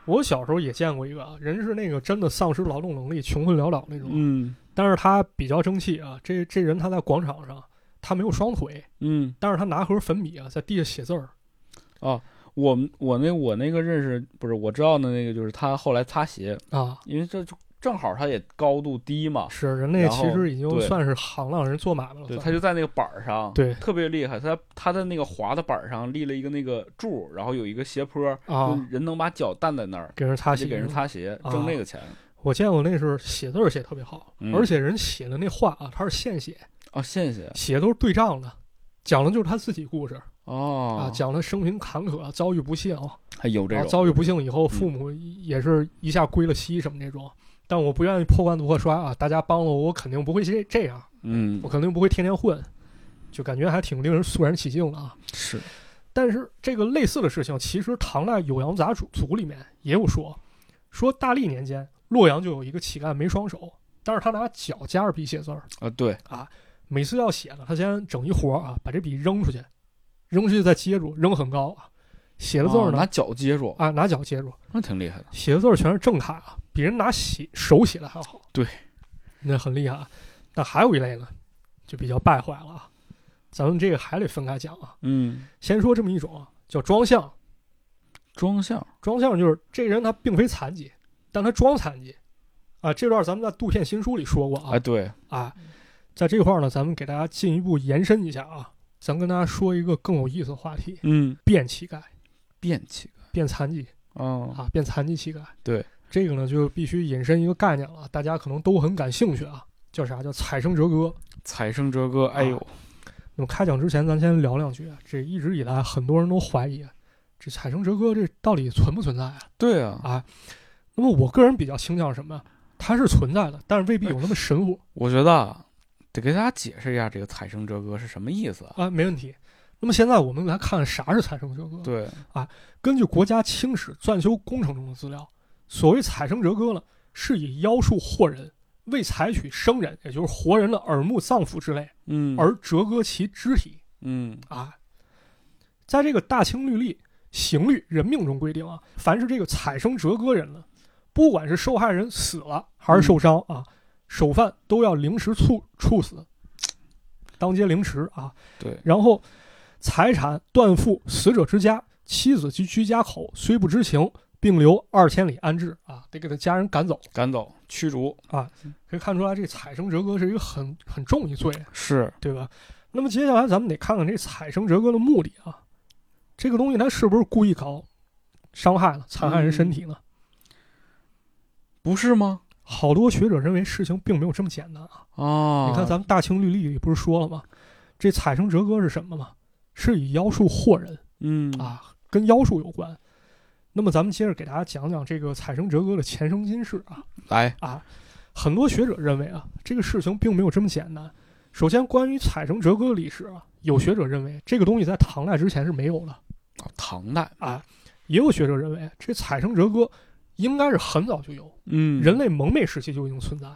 我小时候也见过一个啊人是那个真的丧失劳动能力、穷困潦倒那种，嗯但是他比较争气啊。这这人他在广场上，他没有双腿，嗯，但是他拿盒粉笔啊，在地下写字儿我们我那我那个认识不是我知道的那个，就是他后来擦鞋，啊。因为这就正好他也高度低嘛，是人类其实已经算是行当人做买卖了，他就在那个板儿上，对。特别厉害。他他在那个滑的板儿上立了一个那个柱，然后有一个斜坡，啊。就，人能把脚担在那儿，给人擦鞋，给人擦鞋，啊。挣那个钱。我见过那时候写字儿写特别好，嗯。而且人写的那话啊，他是现写，啊，现写写都是对仗的，讲的就是他自己故事、哦。啊，讲他生平坎坷、遭遇不幸，啊，还有这种。遭遇不幸以后父母也是一下归了西什么那种。但我不愿意破罐子破摔啊，大家帮了我，我肯定不会这这样，嗯。我肯定不会天天混，就感觉还挺令人肃然起敬的啊。是。但是这个类似的事情，其实唐代《酉阳杂俎》里面也有说，说大历年间洛阳就有一个乞丐没双手，但是他拿脚夹着笔写字儿，啊对。啊每次要写呢，他先整一活儿啊，把这笔扔出去，扔出去再接住，扔很高啊，写的字儿呢、哦拿脚接住，啊拿脚接住，那挺厉害的。写的字儿全是正楷啊，比人拿写手写的还好。对，那很厉害啊。但还有一类呢，就比较败坏了啊。咱们这个还得分开讲啊。嗯，先说这么一种啊，叫装相。装相装相就是这人他并非残疾，但他装残疾啊。这段咱们在《杜片新书》里说过啊哎对，啊，在这块儿呢，咱们给大家进一步延伸一下啊，咱跟大家说一个更有意思的话题：嗯，变乞丐、变乞丐变残疾哦，啊，变残疾乞丐。对，这个呢就必须引申一个概念了，大家可能都很感兴趣啊，叫啥？叫采生折割。采生折哥，哎呦，那么开讲之前，咱先聊两句啊。这一直以来，很多人都怀疑这采生折哥这到底存不存在啊？对啊，啊，那么我个人比较倾向什么？它是存在的，但是未必有那么神乎我觉得啊得给大家解释一下这个采生折哥是什么意思啊？啊，没问题。那么现在我们来看啥是采生折割。，对啊，根据国家清史篆修工程中的资料，所谓采生折割呢，是以妖术惑人，为采取生人，也就是活人的耳目、脏腑之类，嗯，而折割其肢体嗯啊。在这个《大清律例·刑律人命》中规定啊，凡是这个采生折割人呢，不管是受害人死了还是受伤啊，首犯都要凌迟处处死，当街凌迟啊。对，然后财产断付死者之家，妻子及居家口虽不知情，并留二千里安置啊，得给他家人赶走。赶走驱逐啊可以看出来，这采生折割是一个很很重一罪，是对吧？那么接下来咱们得看看这采生折割的目的啊，这个东西他是不是故意搞伤害了？残害人身体呢？不是吗？好多学者认为事情并没有这么简单啊。哦，你看咱们《大清律例》里不是说了吗？这采生折割是什么吗？是以妖术惑人嗯啊，跟妖术有关。那么咱们接着给大家讲讲这个采生哲哥的前生今世啊来，啊，很多学者认为啊，这个事情并没有这么简单。首先，关于采生哲哥的历史啊，有学者认为这个东西在唐代之前是没有的哦唐代，啊，也有学者认为这采生哲哥应该是很早就有，嗯人类蒙昧时期就已经存在。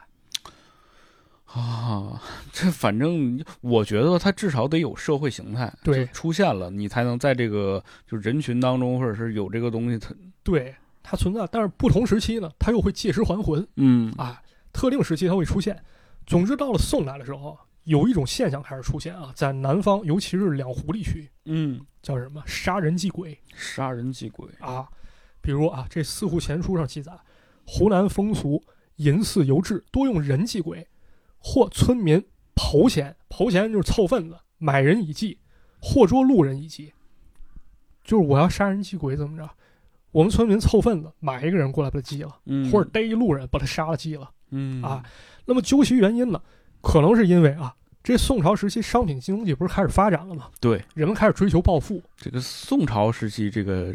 啊，这反正我觉得它至少得有社会形态，对出现了，你才能在这个就人群当中，或者是有这个东西，它对，它存在，但是不同时期呢，它又会借尸还魂嗯啊，特定时期它会出现。总之，到了宋代的时候，有一种现象开始出现啊，在南方，尤其是两湖地区，嗯，叫什么杀人祭鬼杀人祭鬼，啊。比如啊，这《四库全书》上记载，湖南风俗淫祀游志多用人祭鬼，或村民刨钱，刨钱就是凑份子，买人以祭，或捉路人以祭。就是我要杀人祭鬼怎么着？我们村民凑份子，买一个人过来把他祭了，嗯，或者逮一路人把他杀了祭了。嗯啊那么究其原因呢，可能是因为啊，这宋朝时期商品经济不是开始发展了吗？对，人们开始追求暴富，这个宋朝时期这个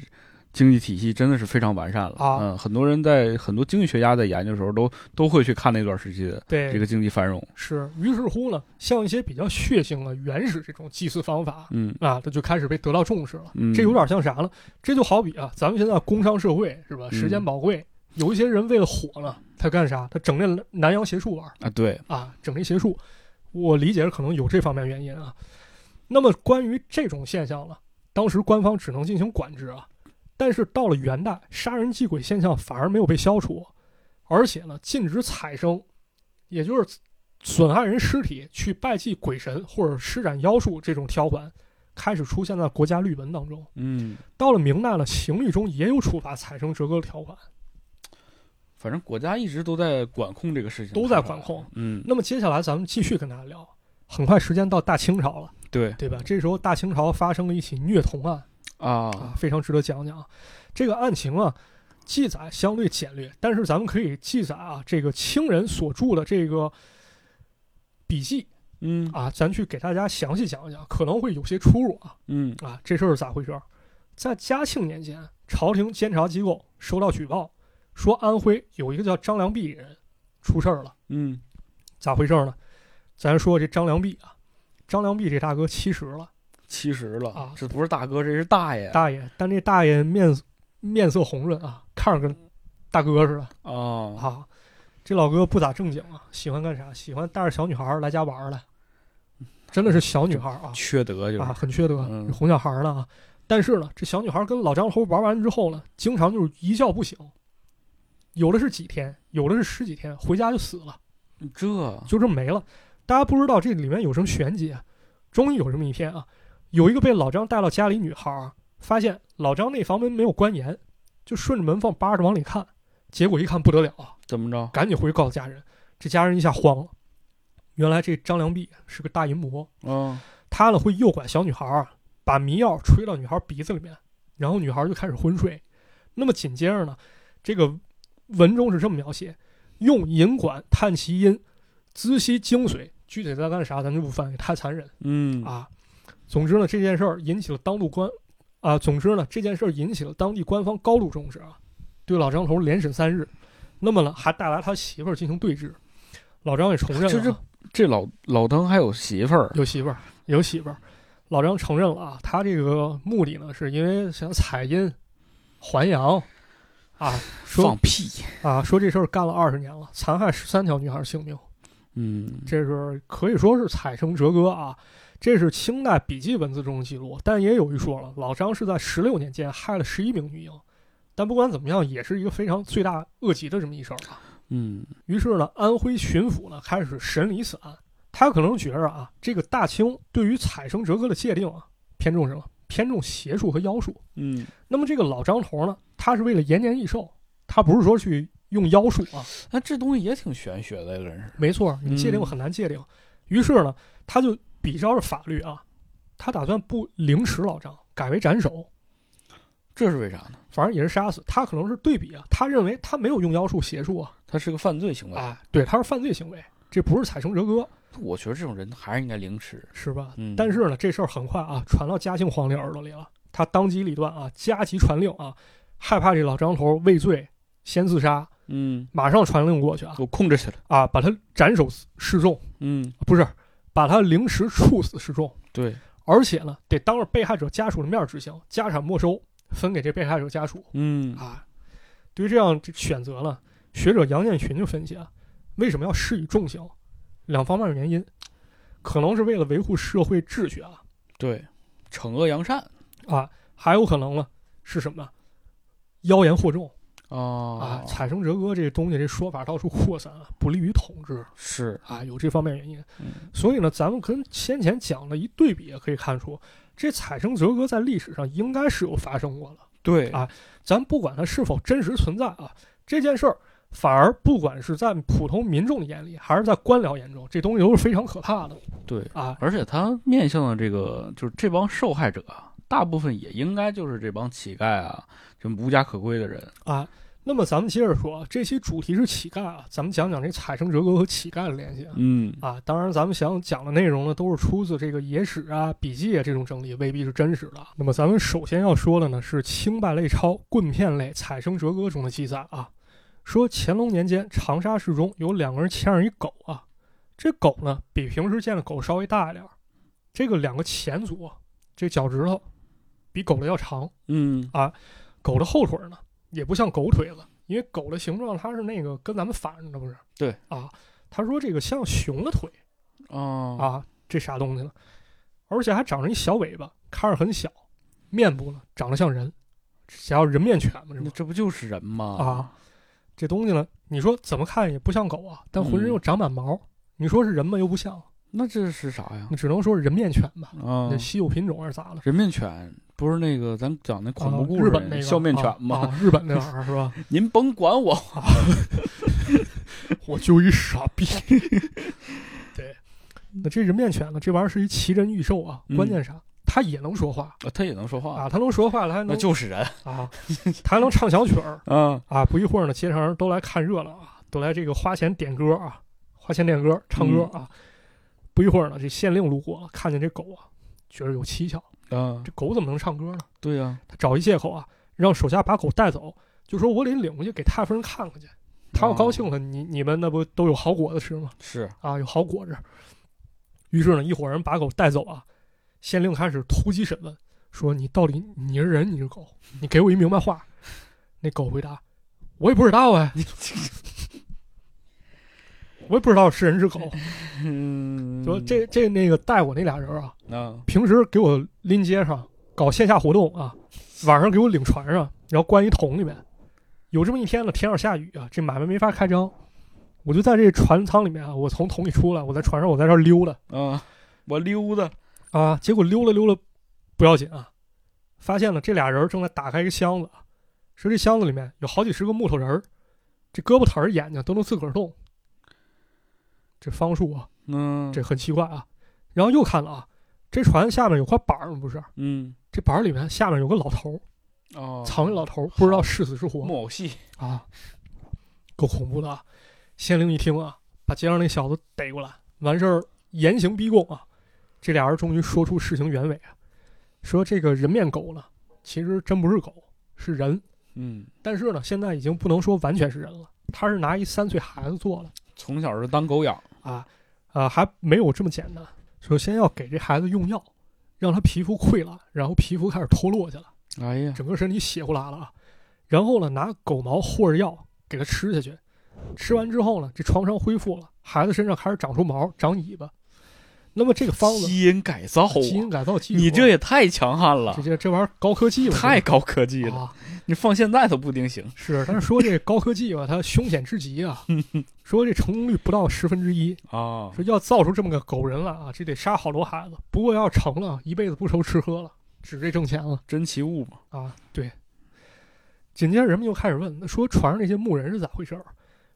经济体系真的是非常完善了啊嗯，很多人在很多经济学家在研究的时候都都会去看那段时期的对，这个经济繁荣。是。于是乎呢，像一些比较血腥的、原始这种祭祀方法嗯啊，它就开始被得到重视了。嗯，这有点像啥呢？这就好比啊，咱们现在工商社会是吧？嗯时间宝贵，有一些人为了火呢，他干啥？他整那南洋邪术玩啊，对，啊，整那邪术。我理解可能有这方面原因啊。那么关于这种现象呢，当时官方只能进行管制啊。但是到了元代，杀人祭鬼现象反而没有被消除，而且呢，禁止采生，也就是损害人尸体去拜祭鬼神或者施展妖术这种条款，开始出现在国家律文当中。嗯，到了明代了，刑律中也有处罚采生折割的条款，反正国家一直都在管控这个事情，都在管控。嗯，那么接下来咱们继续跟大家聊，很快时间到大清朝了，对对吧？这时候大清朝发生了一起虐童案啊，啊，非常值得讲讲。这个案情啊，记载相对简略，但是咱们可以记载啊，这个清人所著的这个笔记嗯啊，咱去给大家详细讲一讲，可能会有些出入啊。嗯啊，这事儿是咋回事儿？在嘉庆年间，朝廷监察机构收到举报，说安徽有一个叫张良弼人出事儿了。嗯咋回事儿呢？咱说这张良弼啊，张良弼这大哥七十了，七十了啊这不是大哥，这是大爷大爷，但这大爷面面色红润啊，看着跟大哥似的啊啊。这老哥不咋正经啊，喜欢干啥？喜欢带着小女孩来家玩儿来，真的是小女孩啊缺德就是啊，很缺德，嗯哄小孩儿呢啊。但是呢，这小女孩跟老张头玩完之后呢，经常就是一觉不醒，有的是几天，有的是十几天，回家就死了，这就这么没了。大家不知道这里面有什么玄机啊？终于有这么一天啊，有一个被老张带到家里女孩儿，发现老张那房门没有关严，就顺着门缝扒着往里看，结果一看不得了啊，怎么着？赶紧回去告诉家人。这家人一下慌了，原来这张良弼是个大淫魔，嗯他呢会诱拐小女孩儿，把迷药吹到女孩鼻子里面，然后女孩就开始昏睡。那么紧接着呢，这个文中是这么描写：用银管探其音，滋吸精髓。具体在干啥，咱就不翻译，太残忍嗯啊。总之呢，这件事儿引起了当地官啊，总之呢，这件事儿引起了当地官方高度重视啊，对老张头连审三日。那么呢，还带来他媳妇儿进行对质。老张也承认了啊，这这这老老登还有媳妇儿有媳妇儿，有媳妇儿。老张承认了啊，他这个目的呢，是因为想采阴还阳啊，说放屁，啊说这事儿干了二十年了，残害十三条女孩性命，嗯这是可以说是采成折哥啊。这是清代笔记文字中的记录，但也有一说了，老张是在十六年间害了十一名女婴。但不管怎么样，也是一个非常罪大恶极的这么一事儿啊。嗯于是呢，安徽巡抚呢开始审理此案。他可能觉着啊，这个大清对于采生折哥的界定啊，偏重什么？偏重邪术和妖术。嗯，那么这个老张头呢，他是为了延年益寿，他不是说去用妖术啊。那这东西也挺玄学的，真是。没错，你界定我很难界定。于是呢，他就比照着法律啊，他打算不凌迟老张，改为斩首，这是为啥呢？反正也是杀死。他可能是对比啊，他认为他没有用妖术邪术啊，他是个犯罪行为。啊，对，他是犯罪行为，这不是采生折割。我觉得这种人还是应该凌迟。是吧？嗯但是呢，这事儿很快啊，传到嘉庆皇帝耳朵里了。他当机立断啊，加急传令啊，害怕这老张头畏罪先自杀，嗯，马上传令过去啊。给我控制起来。啊，把他斩首示众，嗯，不是把他凌迟处死示众，对，而且呢，得当着被害者家属的面执行，家产没收，分给这被害者家属。嗯。啊。对于这样这选择呢，学者杨建群就分析啊，为什么要施以重刑？两方面的原因，可能是为了维护社会秩序啊，对，惩恶扬善。啊，还有可能呢是什么？呢？妖言惑众啊啊，，采生折割这东西这说法到处扩散啊，不利于统治是，啊，有这方面原因。嗯所以呢，咱们跟先前讲的一对比，也可以看出，这采生折割在历史上应该是有发生过的。对啊咱不管它是否真实存在啊，这件事儿反而不管是在普通民众的眼里，还是在官僚眼中，这东西都是非常可怕的对，啊。而且它面向的这个就是这帮受害者啊，大部分也应该就是这帮乞丐啊，这么无家可归的人。啊，那么咱们接着说，这期主题是乞丐啊，咱们讲讲这采生折歌和乞丐的联系啊。嗯啊，当然，咱们想讲的内容呢，都是出自这个野史啊、笔记啊这种整理，未必是真实的。那么，咱们首先要说的呢，是清拜类钞棍片类采生折歌中的记载啊，说乾隆年间长沙市中有两个人牵着一狗啊，这狗呢比平时见的狗稍微大一点，这个两个前足啊这脚趾头比狗的要长，嗯狗的后腿呢也不像狗腿子，因为狗的形状它是那个跟咱们反着的，不是？对啊，他说这个像熊的腿。啊啊，这啥东西呢？而且还长着一小尾巴，看着很小，面部呢长得像人，想要人面犬嘛，这不那这不就是人吗？啊，这东西呢，你说怎么看也不像狗啊，但浑身又长满毛，你说是人吗？又不像，那这是啥呀？那只能说是人面犬吧，啊那，稀有品种还是咋了？人面犬不是那个咱讲那恐怖啊故事日本那个笑面犬啊吗？啊日本那玩意儿是吧？您甭管我，我就一傻逼。对，那这人面犬呢？这玩意儿是一奇人异兽啊，嗯关键啥？它也能说话啊他也能说话，啊，它能说话，它还那能就是人啊，它还能唱小曲儿。啊。啊，不一会儿呢，街上人都来看热闹啊，都来这个花钱点歌啊，花钱点歌唱歌啊。不一会儿呢，这县令路过了，看见这狗啊，觉得有蹊跷，啊这，狗怎么能唱歌呢？对呀，他找一借口啊，让手下把狗带走，就说我得领回去给太夫人看看去。他要高兴了，你你们那不都有好果子吃吗？是啊，有好果子。于是呢，一伙人把狗带走啊，县令开始突击审问，说你到底你是人你是狗？你给我一明白话。那狗回答：我也不知道哎，我也不知道是人是狗。嗯，说这这那个带我那俩人啊，啊，平时给我拎街上搞线下活动啊，晚上给我领船上，然后关一桶里面。有这么一天呢，天要下雨啊，这买卖没法开张，我就在这船舱里面啊，我从桶里出来，我在船上我在这溜达啊，我溜达，啊，结果溜达溜达不要紧啊，发现了这俩人正在打开一个箱子，说这箱子里面有好几十个木头人儿，这胳膊腿儿眼睛都能自个儿动，这方术啊，嗯，这很奇怪啊。然后又看了啊，这船下面有块板儿，不是？嗯，这板儿里面下面有个老头儿，哦，藏一老头儿，不知道是死是活木偶戏，啊，够恐怖的啊！县令一听啊，把街上那小子逮过来，完事儿严刑逼供啊。这俩人终于说出事情原委啊，说这个人面狗呢，其实真不是狗，是人，嗯，但是呢，现在已经不能说完全是人了，他是拿一三岁孩子做的从小是当狗养，啊啊，还没有这么简单。首先要给这孩子用药，让他皮肤溃烂，然后皮肤开始脱落去了。哎呀，整个身体血呼啦啦，然后呢，拿狗毛和着药给他吃下去，吃完之后呢，这创伤恢复了，孩子身上开始长出毛，长尾巴。那么这个方子，基因改造啊，基因改造技术，你这也太强悍了这，这这玩意儿高科技了，太高科技了，啊！你放现在都不一定行。是，但是说这高科技吧，它凶险至极啊，说这成功率不到十分之一，啊，说要造出这么个狗人来啊，这得杀好多孩子。不过要成了，一辈子不愁吃喝了，指这挣钱了。珍奇物嘛，啊，对。紧接着人们又开始问，说船上那些牧人是咋回事儿？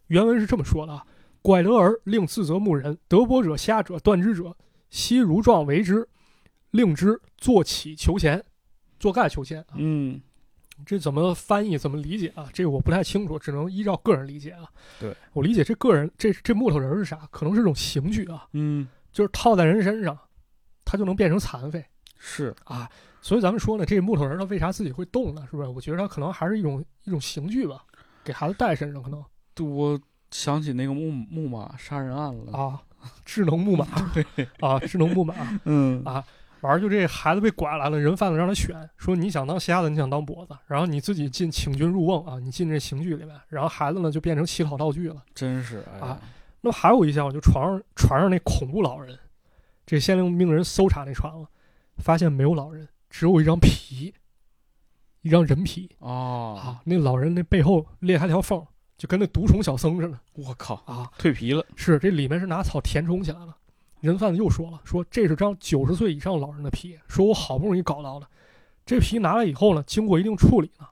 原文是这么说的啊：拐得儿令自责牧人，得伯者、瞎者、断肢者，悉如状为之，令之坐起求钱，坐盖求钱啊。嗯，这怎么翻译？怎么理解啊？这个我不太清楚，只能依照个人理解啊。对我理解，这个人这这木头人是啥？可能是种刑具啊，嗯，就是套在人身上，他就能变成残废。是，啊，所以咱们说呢，这个木头人他为啥自己会动呢？是不是？我觉得他可能还是一种一种刑具吧，给孩子带身上可能我想起那个木木马杀人案了，啊，智能木马对啊，智能木马，嗯啊完儿就这孩子被拐来了，人贩子让他选，说你想当瞎子，你想当跛子，然后你自己进请君入瓮啊，你进这刑具里面，然后孩子呢就变成乞讨道具了。真是哎啊，那么还有一项，就船上船上那恐怖老人，这县令命人搜查那船了，发现没有老人，只有一张皮，一张人皮。哦，啊，那老人那背后裂开条缝，就跟那毒虫小僧似的我靠，啊！蜕皮了，是这里面是拿草填充起来了。人贩子又说了，说这是张九十岁以上老人的皮，说我好不容易搞到的，这皮拿来以后呢，经过一定处理呢，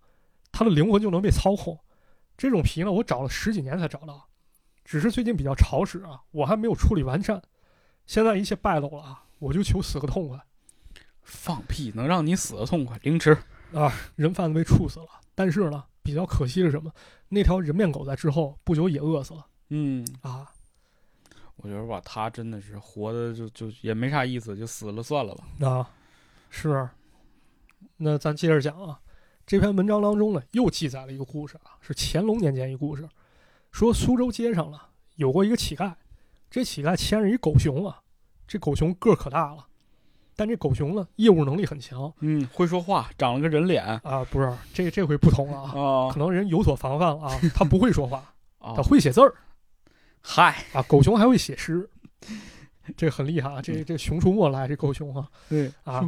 他的灵魂就能被操控。这种皮呢，我找了十几年才找到，只是最近比较潮湿啊，我还没有处理完善。现在一切败露了啊，我就求死个痛快放屁，能让你死的痛快，凌迟，啊！人贩子被处死了，但是呢，比较可惜是什么？那条人面狗在之后不久也饿死了嗯，啊。我觉得吧，他真的是活的就就也没啥意思，就死了算了吧。啊，是。那咱接着讲啊，这篇文章当中呢，又记载了一个故事啊，是乾隆年间一故事，说苏州街上了有过一个乞丐，这乞丐牵着一狗熊啊，这狗熊个儿可大了，但这狗熊呢业务能力很强嗯，会说话，长了个人脸啊，不是这这回不同了啊，啊可能人有所防范了啊，他不会说话，啊他！会写字儿嗨，啊，狗熊还会写诗，这很厉害啊，这这《熊出没》来这狗熊啊对啊，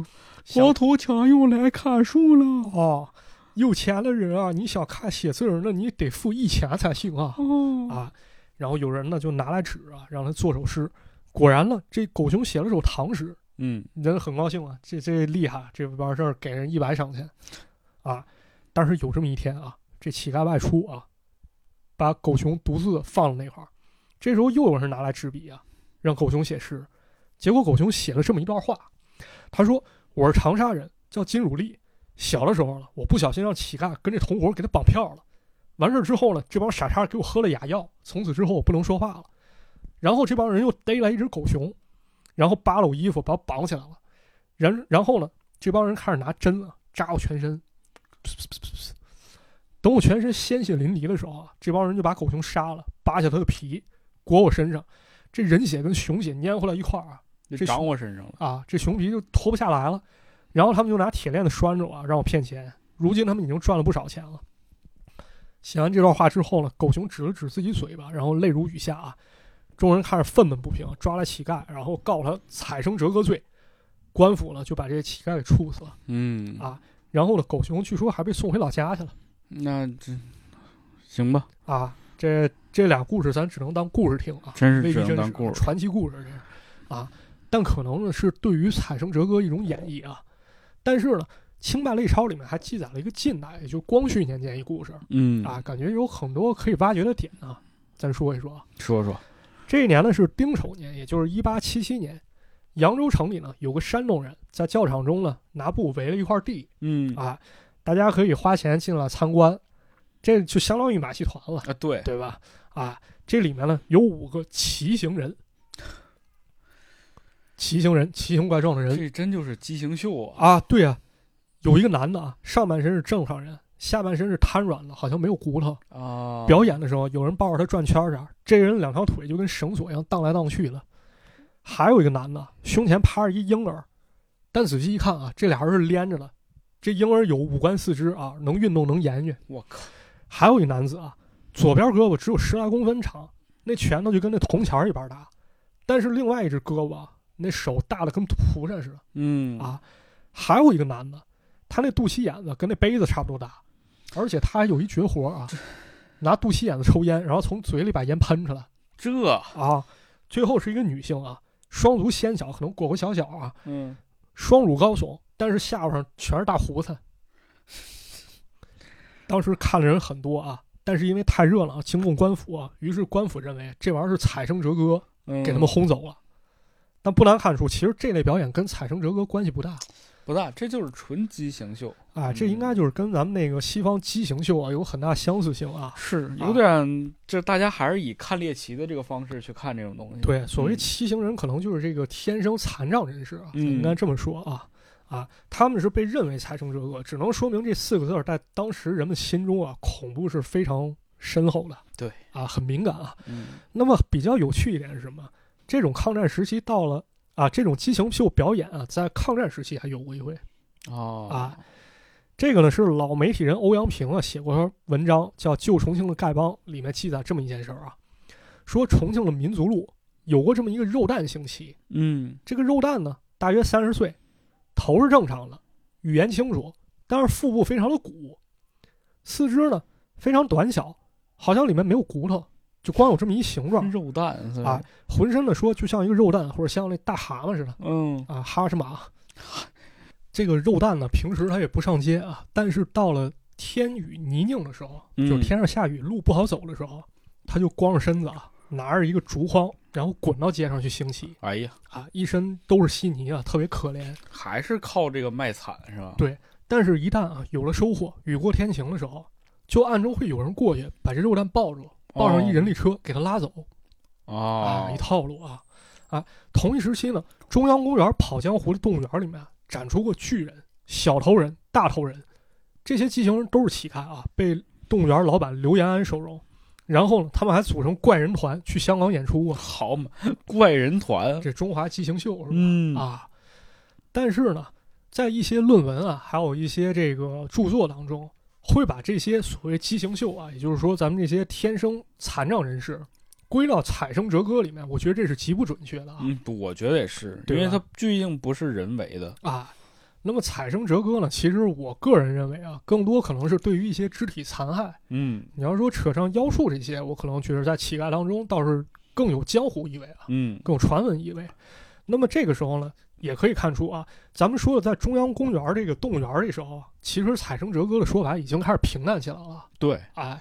光头强又来砍树了。啊，有钱的人啊，你想看写字儿，那你得付一钱才行啊哦，啊！然后有人呢就拿来纸啊，让他做首诗。果然呢，这狗熊写了首唐诗，嗯人很高兴啊，这这厉害，这完事儿给人一百赏钱啊。但是有这么一天啊，这乞丐外出啊，把狗熊独自放了那块儿。这时候又有人拿来纸笔啊，让狗熊写诗。结果狗熊写了这么一段话，他说：“我是长沙人，叫金汝丽。小的时候呢，我不小心让乞丐跟这同伙给他绑票了。完事儿之后呢，这帮傻叉给我喝了哑药，从此之后我不能说话了。然后这帮人又逮来一只狗熊，然后扒了我衣服，把我绑起来了。然然后呢，这帮人开始拿针啊扎我全身。等我全身鲜血淋漓的时候啊，这帮人就把狗熊杀了，扒下它的皮，裹我身上。这人血跟熊血粘回来一块儿啊，这就长我身上了。啊，这熊皮就脱不下来了。然后他们就拿铁链子拴着我啊，让我骗钱。如今他们已经赚了不少钱了。写完这段话之后呢，狗熊指了指自己嘴巴，然后泪如雨下啊。众人开始愤懑不平，抓了乞丐，然后告他踩生折割罪。官府呢就把这些乞丐给处死了。嗯啊然后呢，狗熊据说还被送回老家去了那这行吧，啊。这这俩故事咱只能当故事听啊，真是只未必真当故事。传奇故事这是啊。但可能呢是对于踩生折割一种演绎啊。但是呢，清代类钞里面还记载了一个近代，也就是光绪年间一故事嗯啊，，感觉有很多可以挖掘的点啊。咱说一说啊，说说。这一年呢是丁丑年，也就是一八七七年，扬州城里呢有个山东人在教场中呢拿布围了一块地嗯啊，大家可以花钱进来参观，这就相当于马戏团了，啊，对，对吧？啊，这里面呢有五个骑行人，骑行人，奇形怪状的人这真就是畸形秀啊！啊，对啊，有一个男的啊，上半身是正常人，下半身是瘫软的，好像没有骨头。啊，表演的时候，有人抱着他转圈儿啊，这人两条腿就跟绳索一样荡来荡去的。还有一个男的，胸前趴着一婴儿，但仔细一看啊，这俩人是连着的。这婴儿有五官四肢啊，能运动，能言语。我靠，还有一男子啊，左边胳膊只有十来公分长，那拳头就跟那铜钱儿一般大，但是另外一只胳膊啊，那手大的跟蒲扇似的。嗯啊，还有一个男的，他那肚脐眼子跟那杯子差不多大，而且他还有一绝活啊，拿肚脐眼子抽烟，然后从嘴里把烟喷出来这，啊。最后是一个女性啊，双足纤小，可能裹裹小脚啊，嗯，双乳高耸，但是下巴上全是大胡子。当时看的人很多啊，但是因为太热闹，惊动官府啊，于是官府认为这玩意儿是踩生折割，嗯给他们轰走了。但不难看出，其实这类表演跟踩生折歌关系不大。不大，这就是纯畸形秀，啊，这应该就是跟咱们那个西方畸形秀啊有很大相似性啊。是有点，这大家还是以看猎奇的这个方式去看这种东西。对，所谓嗯畸形人，可能就是这个天生残障人士啊，嗯应该这么说啊啊，他们是被认为才生这恶，只能说明这四个字儿在当时人们心中啊，恐怖是非常深厚的。对啊，很敏感啊。嗯，那么比较有趣一点是什么？这种抗战时期到了啊，这种激情秀表演啊，在抗战时期还有过一回。哦。啊，这个呢是老媒体人欧阳平啊写过文章，叫《旧重庆的丐帮》，里面记载这么一件事儿啊，说重庆的民族路有过这么一个肉蛋兴起，嗯。这个肉蛋呢大约三十岁，头是正常的，语言清楚，但是腹部非常的鼓，四肢呢非常短小，好像里面没有骨头，就光有这么一形状，肉蛋啊？浑身的说就像一个肉蛋或者像那大蛤蟆似的。嗯啊，哈什马。这个肉蛋呢，平时它也不上街啊，但是到了天雨泥泞的时候，嗯就是天上下雨、路不好走的时候，它就光着身子啊，拿着一个竹筐，然后滚到街上去行乞哎呀，啊，一身都是稀泥啊，特别可怜。还是靠这个卖惨是吧？对但是，一旦啊有了收获，雨过天晴的时候，就暗中会有人过去把这肉蛋抱住，抱上一人力车给他拉走。哦啊，一套路啊啊！同一时期呢，中央公园跑江湖的动物园里面啊展出过巨人、小头人、大头人，这些畸形人都是乞丐啊，被动物园老板刘延安收容。然后呢，他们还组成怪人团去香港演出啊，好嘛，怪人团，这中华畸形秀是吧？嗯啊，但是呢，在一些论文啊，还有一些这个著作当中，会把这些所谓畸形秀啊，也就是说咱们这些天生残障人士，归到采生折歌里面，我觉得这是极不准确的啊。嗯，我觉得也是，因为它毕竟不是人为的。啊，那么采生折歌呢，其实我个人认为啊，更多可能是对于一些肢体残害。嗯你要说扯上妖术这些，我可能觉得在乞丐当中倒是更有江湖意味啊，嗯更有传闻意味。那么这个时候呢，也可以看出啊，咱们说的在中央公园这个动物园的时候啊，其实采生哲哥的说法已经开始平淡起来了。对，哎，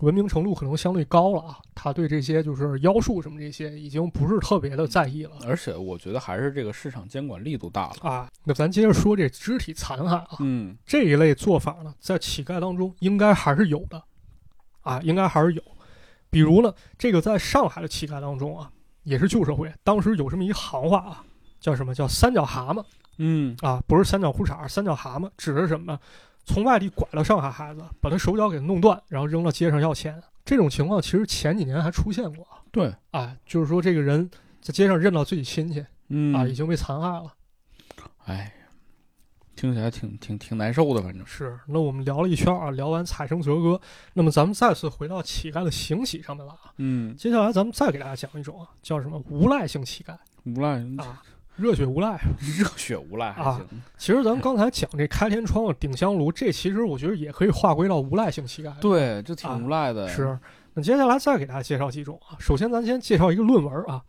文明程度可能相对高了啊，他对这些就是妖术什么这些已经不是特别的在意了。而且我觉得还是这个市场监管力度大了。啊，那咱接着说这肢体残害啊，嗯这一类做法呢，在乞丐当中应该还是有的，啊，应该还是有。比如呢，这个在上海的乞丐当中啊，也是旧社会，当时有这么一行话啊，叫什么叫三角蛤蟆嗯啊，不是三角裤衩，三角蛤蟆指的是什么呢？从外地拐了上海孩子，把他手脚给弄断，然后扔到街上要钱。这种情况其实前几年还出现过啊，对，哎，就是说这个人在街上认到自己亲戚嗯啊，已经被残害了。哎，听起来挺挺挺难受的，反正是，那我们聊了一圈啊，聊完采生折割，那么咱们再次回到乞丐的行乞上面了啊。嗯，接下来咱们再给大家讲一种啊，叫什么无赖性乞丐无赖啊，热血无赖。热血无赖啊。其实咱们刚才讲这开天窗、顶香炉，这其实我觉得也可以划归到无赖性乞丐。，对，这挺啊无赖的。是。那接下来再给大家介绍几种啊。首先，咱先介绍一个论文啊。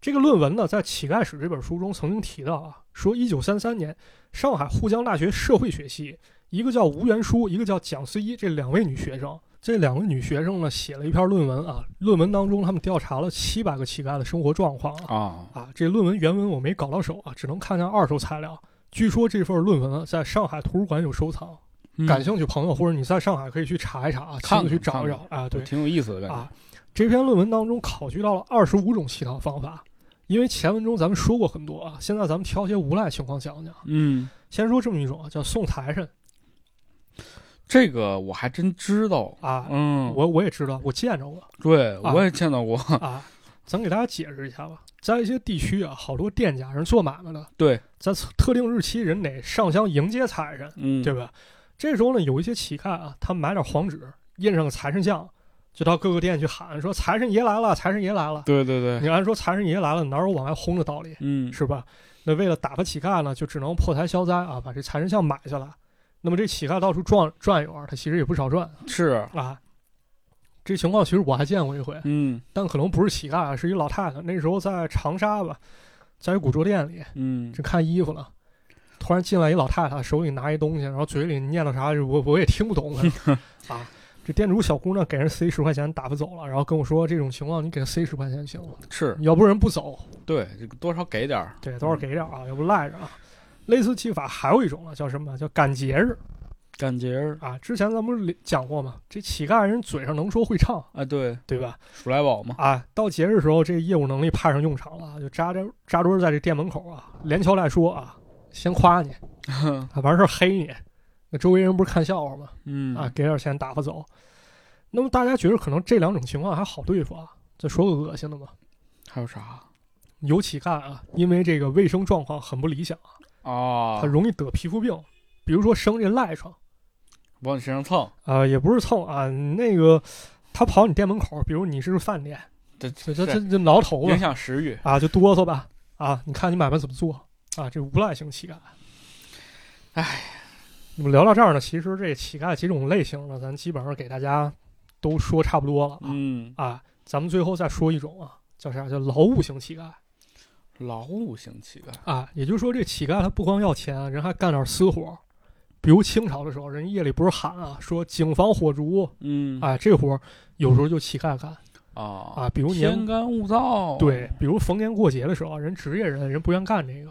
这个论文呢，在《乞丐史》这本书中曾经提到啊，说一九三三年，上海沪江大学社会学系一个叫吴元书，一个叫蒋思一，这两位女学生，这两个女学生呢写了一篇论文啊。论文当中，他们调查了七百个乞丐的生活状况啊。啊，啊，这论文原文我没搞到手啊，只能看看二手材料。据说这份论文啊，在上海图书馆有收藏，嗯感兴趣朋友或者你在上海可以去查一查啊，看亲自去找一找啊。对挺有意思的感觉。啊，这篇论文当中考据到了二十五种乞讨方法，因为前文中咱们说过很多啊，现在咱们挑些无赖情况讲讲。嗯，先说这么一种啊，叫送财神这个我还真知道。啊，嗯，我我也知道，我见着过对啊我也见到过。啊。咱给大家解释一下吧，在一些地区啊，好多店家人做买卖的，对，在特定日期人得上香迎接财神，嗯，对吧？这时候呢，有一些乞丐啊，他买点黄纸，印上个财神像，就到各个店去喊说：“财神爷来了，财神爷来了。对对”对，你按说财神爷来了，哪有往外轰的道理？嗯，是吧？那为了打发乞丐呢，就只能破财消灾啊，把这财神像买下来。那么这乞丐到处转转悠啊，他其实也不少赚是，啊。这情况其实我还见过一回，嗯但可能不是乞丐啊，是一老太太。那时候在长沙吧，在一古着店里嗯，正看衣服呢，突然进来一老太太，手里拿一东西，然后嘴里念叨啥，我我也听不懂 啊。这店主小姑娘给人塞十块钱打发走了，然后跟我说这种情况你给他塞十块钱行了，是要不然不走。对，多少给点儿。对，多少给点儿啊，要不赖着啊。类似技法还有一种呢，叫什么？叫赶节日赶节日啊。之前咱们不是讲过吗？这乞丐人嘴上能说会唱，啊，对，对吧？鼠来宝嘛。啊，到节日时候，这业务能力派上用场了，就扎着扎堆在这店门口啊，连敲带说啊，先夸你 啊，完事儿黑你，那周围人不是看笑话吗？嗯啊，给点钱打发走。那么大家觉得可能这两种情况还好对付啊？再说个恶心的吧，还有啥有乞丐啊，因为这个卫生状况很不理想，啊他？容易得皮肤病，比如说生这赖疮。往你身上蹭，啊、也不是蹭啊，那个他跑你店门口，比如你是饭店，这这这这这挠头影响食欲。啊，就哆嗦吧啊，你看你买卖怎么做啊？这无赖型乞丐，哎，我们聊到这儿呢，其实这乞丐几种类型呢，咱基本上给大家都说差不多了啊、嗯，啊，咱们最后再说一种啊，叫啥？叫劳务型乞丐劳务型乞丐。啊，也就是说这乞丐他不光要钱，人还干点私活。比如清朝的时候，人夜里不是喊啊，说警防火烛，嗯哎，这活儿有时候就乞丐干。啊啊比如年天干物燥。对，比如逢年过节的时候，人职业人人不愿干这个，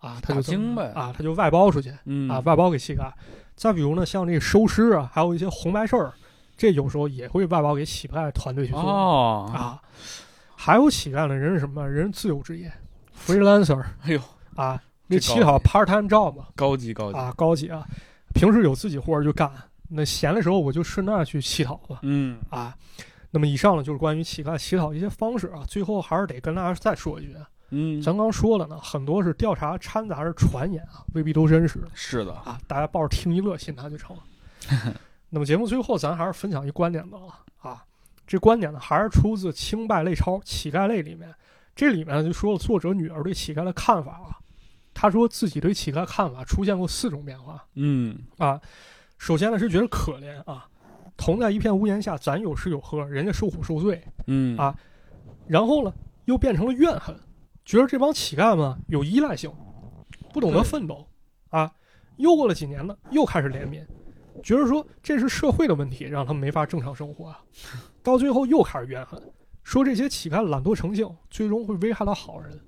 啊，他就这么打更呗啊，他就外包出去嗯啊，外包给乞丐。再比如呢，像这个收尸啊，还有一些红白事儿，这有时候也会外包给乞丐团队去做、哦，啊。还有乞丐呢，人是什么？人自由职业，freelancer 哎呦，啊，这那乞讨 part time job 嘛高级高级，啊，高级啊。平时有自己活儿就干，那闲的时候我就顺带去乞讨吧嗯啊。那么以上呢就是关于乞丐乞讨一些方式啊。最后还是得跟大家再说一句，啊嗯，咱刚说了呢，很多是调查掺杂着传言啊，未必都真实是的，啊。大家抱着听一乐心态就成了。那么节目最后咱还是分享一观点吧啊，这观点呢还是出自《清败类钞·乞丐类》里面，这里面就说了作者女儿对乞丐的看法啊。她说自己对乞丐看法出现过四种变化嗯啊。首先呢是觉得可怜啊，同在一片屋檐下，咱有吃有喝，人家受苦受罪。嗯啊然后呢又变成了怨恨，觉得这帮乞丐们有依赖性，不懂得奋斗啊。又过了几年呢，又开始怜悯，觉得说这是社会的问题，让他们没法正常生活啊。到最后又开始怨恨，说这些乞丐懒惰成性，最终会危害到好人。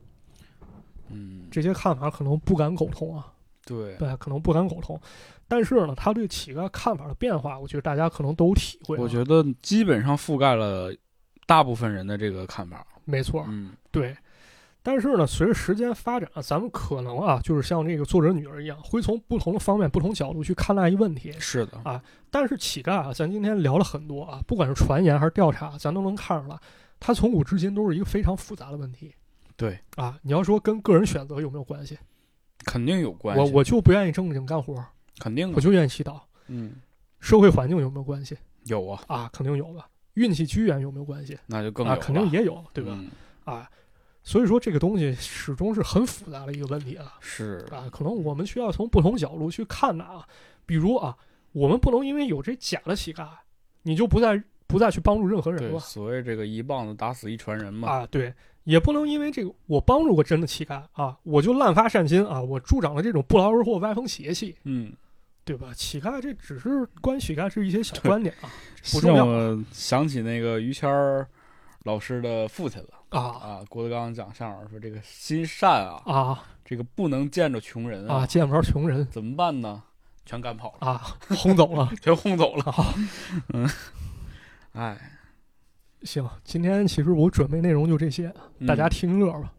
嗯，这些看法可能不敢苟同啊，对，对，可能不敢苟同。但是呢，他对乞丐看法的变化，我觉得大家可能都有体会、啊。我觉得基本上覆盖了大部分人的这个看法。没错，嗯对，但是呢，随着时间发展，咱们可能啊，就是像这个作者女儿一样，会从不同的方面、不同角度去看待一个问题。是的啊，但是乞丐啊，咱今天聊了很多啊，不管是传言还是调查，咱都能看出来，它从古至今都是一个非常复杂的问题对，啊。你要说跟个人选择有没有关系？肯定有关系。我我就不愿意正经干活，肯定，我就愿意祈祷。嗯，社会环境有没有关系有啊，啊？肯定有吧。运气机缘有没有关系啊？那就更啊肯定也有，对吧？嗯啊，所以说这个东西始终是很复杂的一个问题啊。是，啊，可能我们需要从不同角度去看它啊。比如啊，我们不能因为有这假的乞丐，你就不再不再去帮助任何人，了所谓这个一棒子打死一船人嘛。啊。对，也不能因为这个我帮助过真的乞丐啊，我就滥发善心啊，我助长了这种不劳而获、歪风邪气，嗯，对吧？乞丐这只是关于乞丐是一些小观点啊，不重要让我想起那个于谦儿老师的父亲了啊啊。郭德纲讲相声说，这个心善啊，啊这个不能见着穷人啊！见不着穷人怎么办呢？全赶跑了，啊，轰走了全轰走了。啊。哎，行，今天其实我准备内容就这些，大家嗯听乐吧。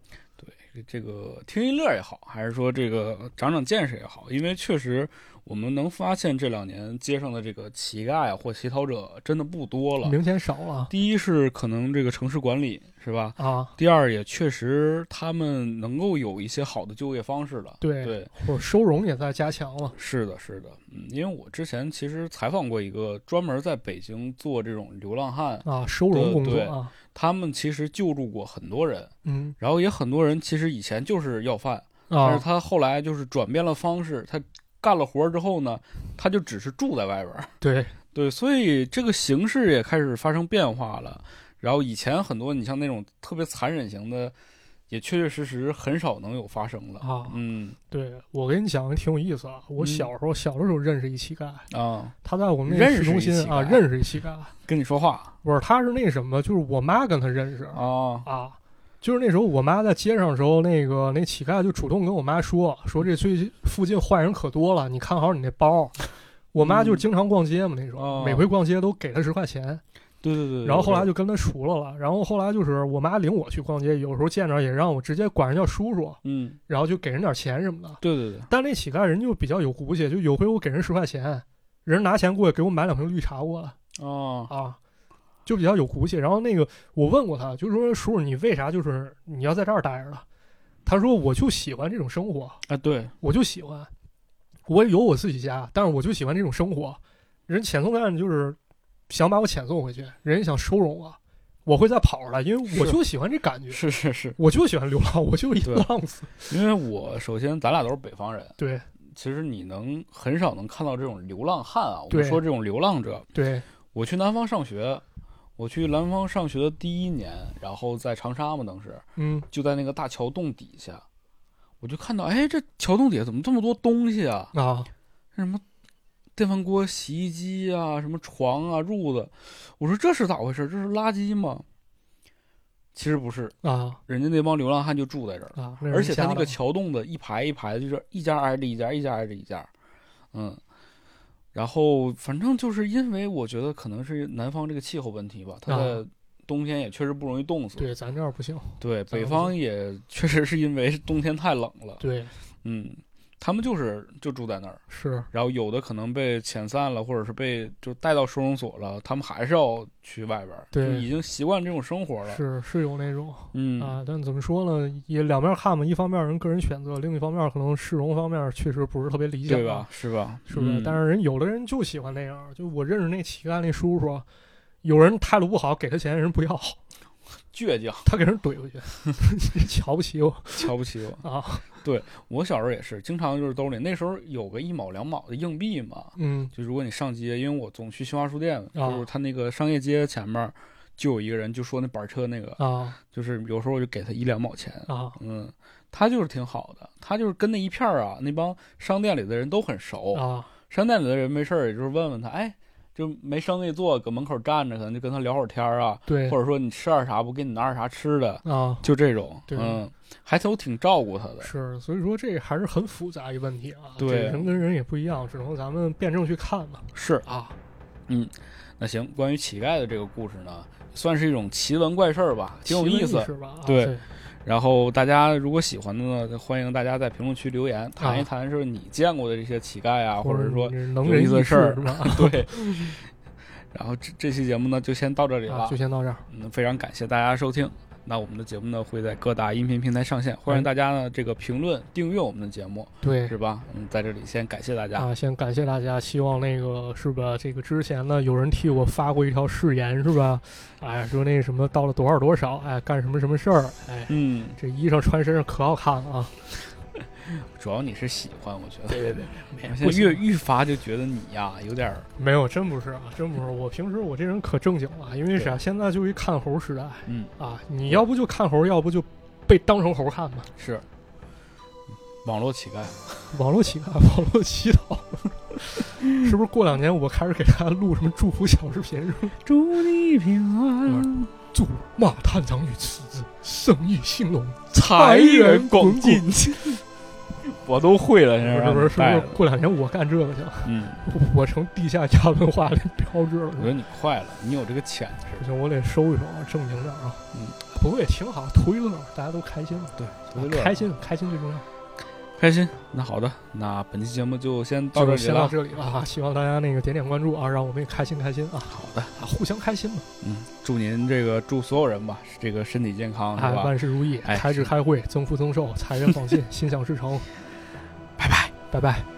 这个听一乐也好，还是说这个长长见识也好，因为确实我们能发现这两年街上的这个乞丐啊或乞讨者真的不多了。明显少了第一是可能这个城市管理是吧？啊，第二也确实他们能够有一些好的就业方式了。对对，或者收容也在加强了是的，是的，嗯，因为我之前其实采访过一个专门在北京做这种流浪汉，啊，收容工作对啊，他们其实救助过很多人，嗯然后也很多人其实以前就是要饭，但是啊，他后来就是转变了方式，他干了活儿之后呢，他就只是住在外边儿。对对，所以这个形式也开始发生变化了。然后以前很多你像那种特别残忍型的，也确确实实很少能有发生了。啊，嗯对我跟你讲个挺有意思啊，我嗯小时候小的时候认识一乞丐，啊，他在我们那认识中心啊认识一乞丐，跟你说话不是他是那什么，就是我妈跟他认识啊，啊。就是那时候，我妈在街上的时候，那个那乞丐就主动跟我妈说，说这最近附近坏人可多了，你看好你那包。我妈就嗯经常逛街嘛，那时候、哦每回逛街都给他十块钱。对对对。然后后来就就跟他熟了了，然后后来就是我妈领我去逛街，有时候见着也让我直接管人叫叔叔，嗯，然后就给人点钱什么的。对对对，但那乞丐人就比较有骨气，就有回我给人十块钱，人拿钱过来给我买两瓶绿茶过来啊，啊，就比较有骨气。然后那个我问过他，就说叔叔你为啥就是你要在这儿待着了？他说我就喜欢这种生活，啊对，我就喜欢，我有我自己家，但是我就喜欢这种生活。人遣送站就是想把我遣送回去，人家想收容我，我会再跑出来，因为我就喜欢这感觉，是是是，我就喜欢流浪，我就是一浪子。因为我首先咱俩都是北方人，对其实你能很少能看到这种流浪汉啊。我们说这种流浪者，对我去南方上学，我去南方上学的第一年，然后在长沙嘛，当时嗯就在那个大桥洞底下，我就看到，哎，这桥洞底下怎么这么多东西啊？啊什么电饭锅、洗衣机啊，什么床啊、褥子，我说这是咋回事？这是垃圾吗？其实不是，啊人家那帮流浪汉就住在这儿，啊，而且他那个桥洞子一排一排的，就是一家挨着一家，一家挨着一家，嗯。然后反正就是因为我觉得可能是南方这个气候问题吧，它啊的冬天也确实不容易冻死。对咱这儿不行，对，北方也确实是因为冬天太冷了，对嗯，他们就是就住在那儿，是然后有的可能被遣散了，或者是被就带到收容所了，他们还是要去外边儿，对就已经习惯这种生活了。是是有那种嗯啊，但怎么说呢，也两面看嘛，一方面人个人选择，另一方面可能市容方面确实不是特别理想，对吧？？是吧？是不是？嗯但是人有的人就喜欢那样，就我认识那乞丐那叔叔，有人态度不好，给他钱人不要，倔强，他给人怼回去，瞧不起我。瞧不起我。啊，对我小时候也是，经常就是兜里那时候有个一毛两毛的硬币嘛，嗯。就如果你上街，因为我总去新华书店，啊就是他那个商业街前面就有一个人，就说那板车那个，啊就是有时候我就给他一两毛钱，啊。嗯，他就是挺好的，他就是跟那一片儿啊，那帮商店里的人都很熟，啊。商店里的人没事儿也就是问问他，哎，就没生意做，搁门口站着，可能就跟他聊会儿天儿啊，对。或者说你吃点啥，不给你拿点啥吃的，啊。就这种，对。嗯，还都挺照顾他的，是，所以说这还是很复杂一问题啊，对。人跟人也不一样，只能咱们辩证去看吧。是。啊，嗯那行，关于乞丐的这个故事呢，算是一种奇闻怪事儿吧，挺有意思。是吧？啊对。对然后大家如果喜欢的呢，欢迎大家在评论区留言，谈一啊谈是你见过的这些乞丐啊，或者是说能有意思的事儿？对。然后这这期节目呢，就先到这里了啊，就。先到这儿。嗯，非常感谢大家收听。那我们的节目呢，会在各大音频平台上线，欢迎大家呢这个评论、订阅我们的节目，对是吧？嗯，在这里先感谢大家。啊，先感谢大家，希望那个是吧？这个之前呢，有人替我发过一条誓言是吧？哎，说那什么到了多少多少，哎，干什么什么事儿，哎，嗯，这衣裳穿身上可好看了啊！主要你是喜欢，我觉得。对对对，我现在越愈发就觉得你呀，有点儿，没有，真不是啊，真不是。我平时我这人可正经了，因为啥？现在就一看猴时代嗯，啊，你要不就看猴，要不就被当成猴看吧。是网络乞丐。网络乞丐，网络乞讨，是不是过两年我开始给大家录什么祝福小视频？祝你平安，祝马探长与妻子生意兴隆，财源广滚进。我都会了，现在是不是？是不是？过两年我干这个去了？嗯，我成地下亚文化的标志了我。觉得你快了，你有这个潜质。不行，我得收一收啊，正经点儿啊。嗯，不过也挺好，图一乐，大家都开心嘛。对，啊图一乐开心，开心最重要。开心。那好的，那本期节目就先到这里就先到了。这里了啊！希望大家那个点点关注啊，让我们也开心开心啊好的，啊，互相开心嘛，嗯，祝您这个祝所有人吧，这个身体健康，是哎，吧？万事如意，哎开智开会，增福增寿，财源广进，心想事成。拜拜。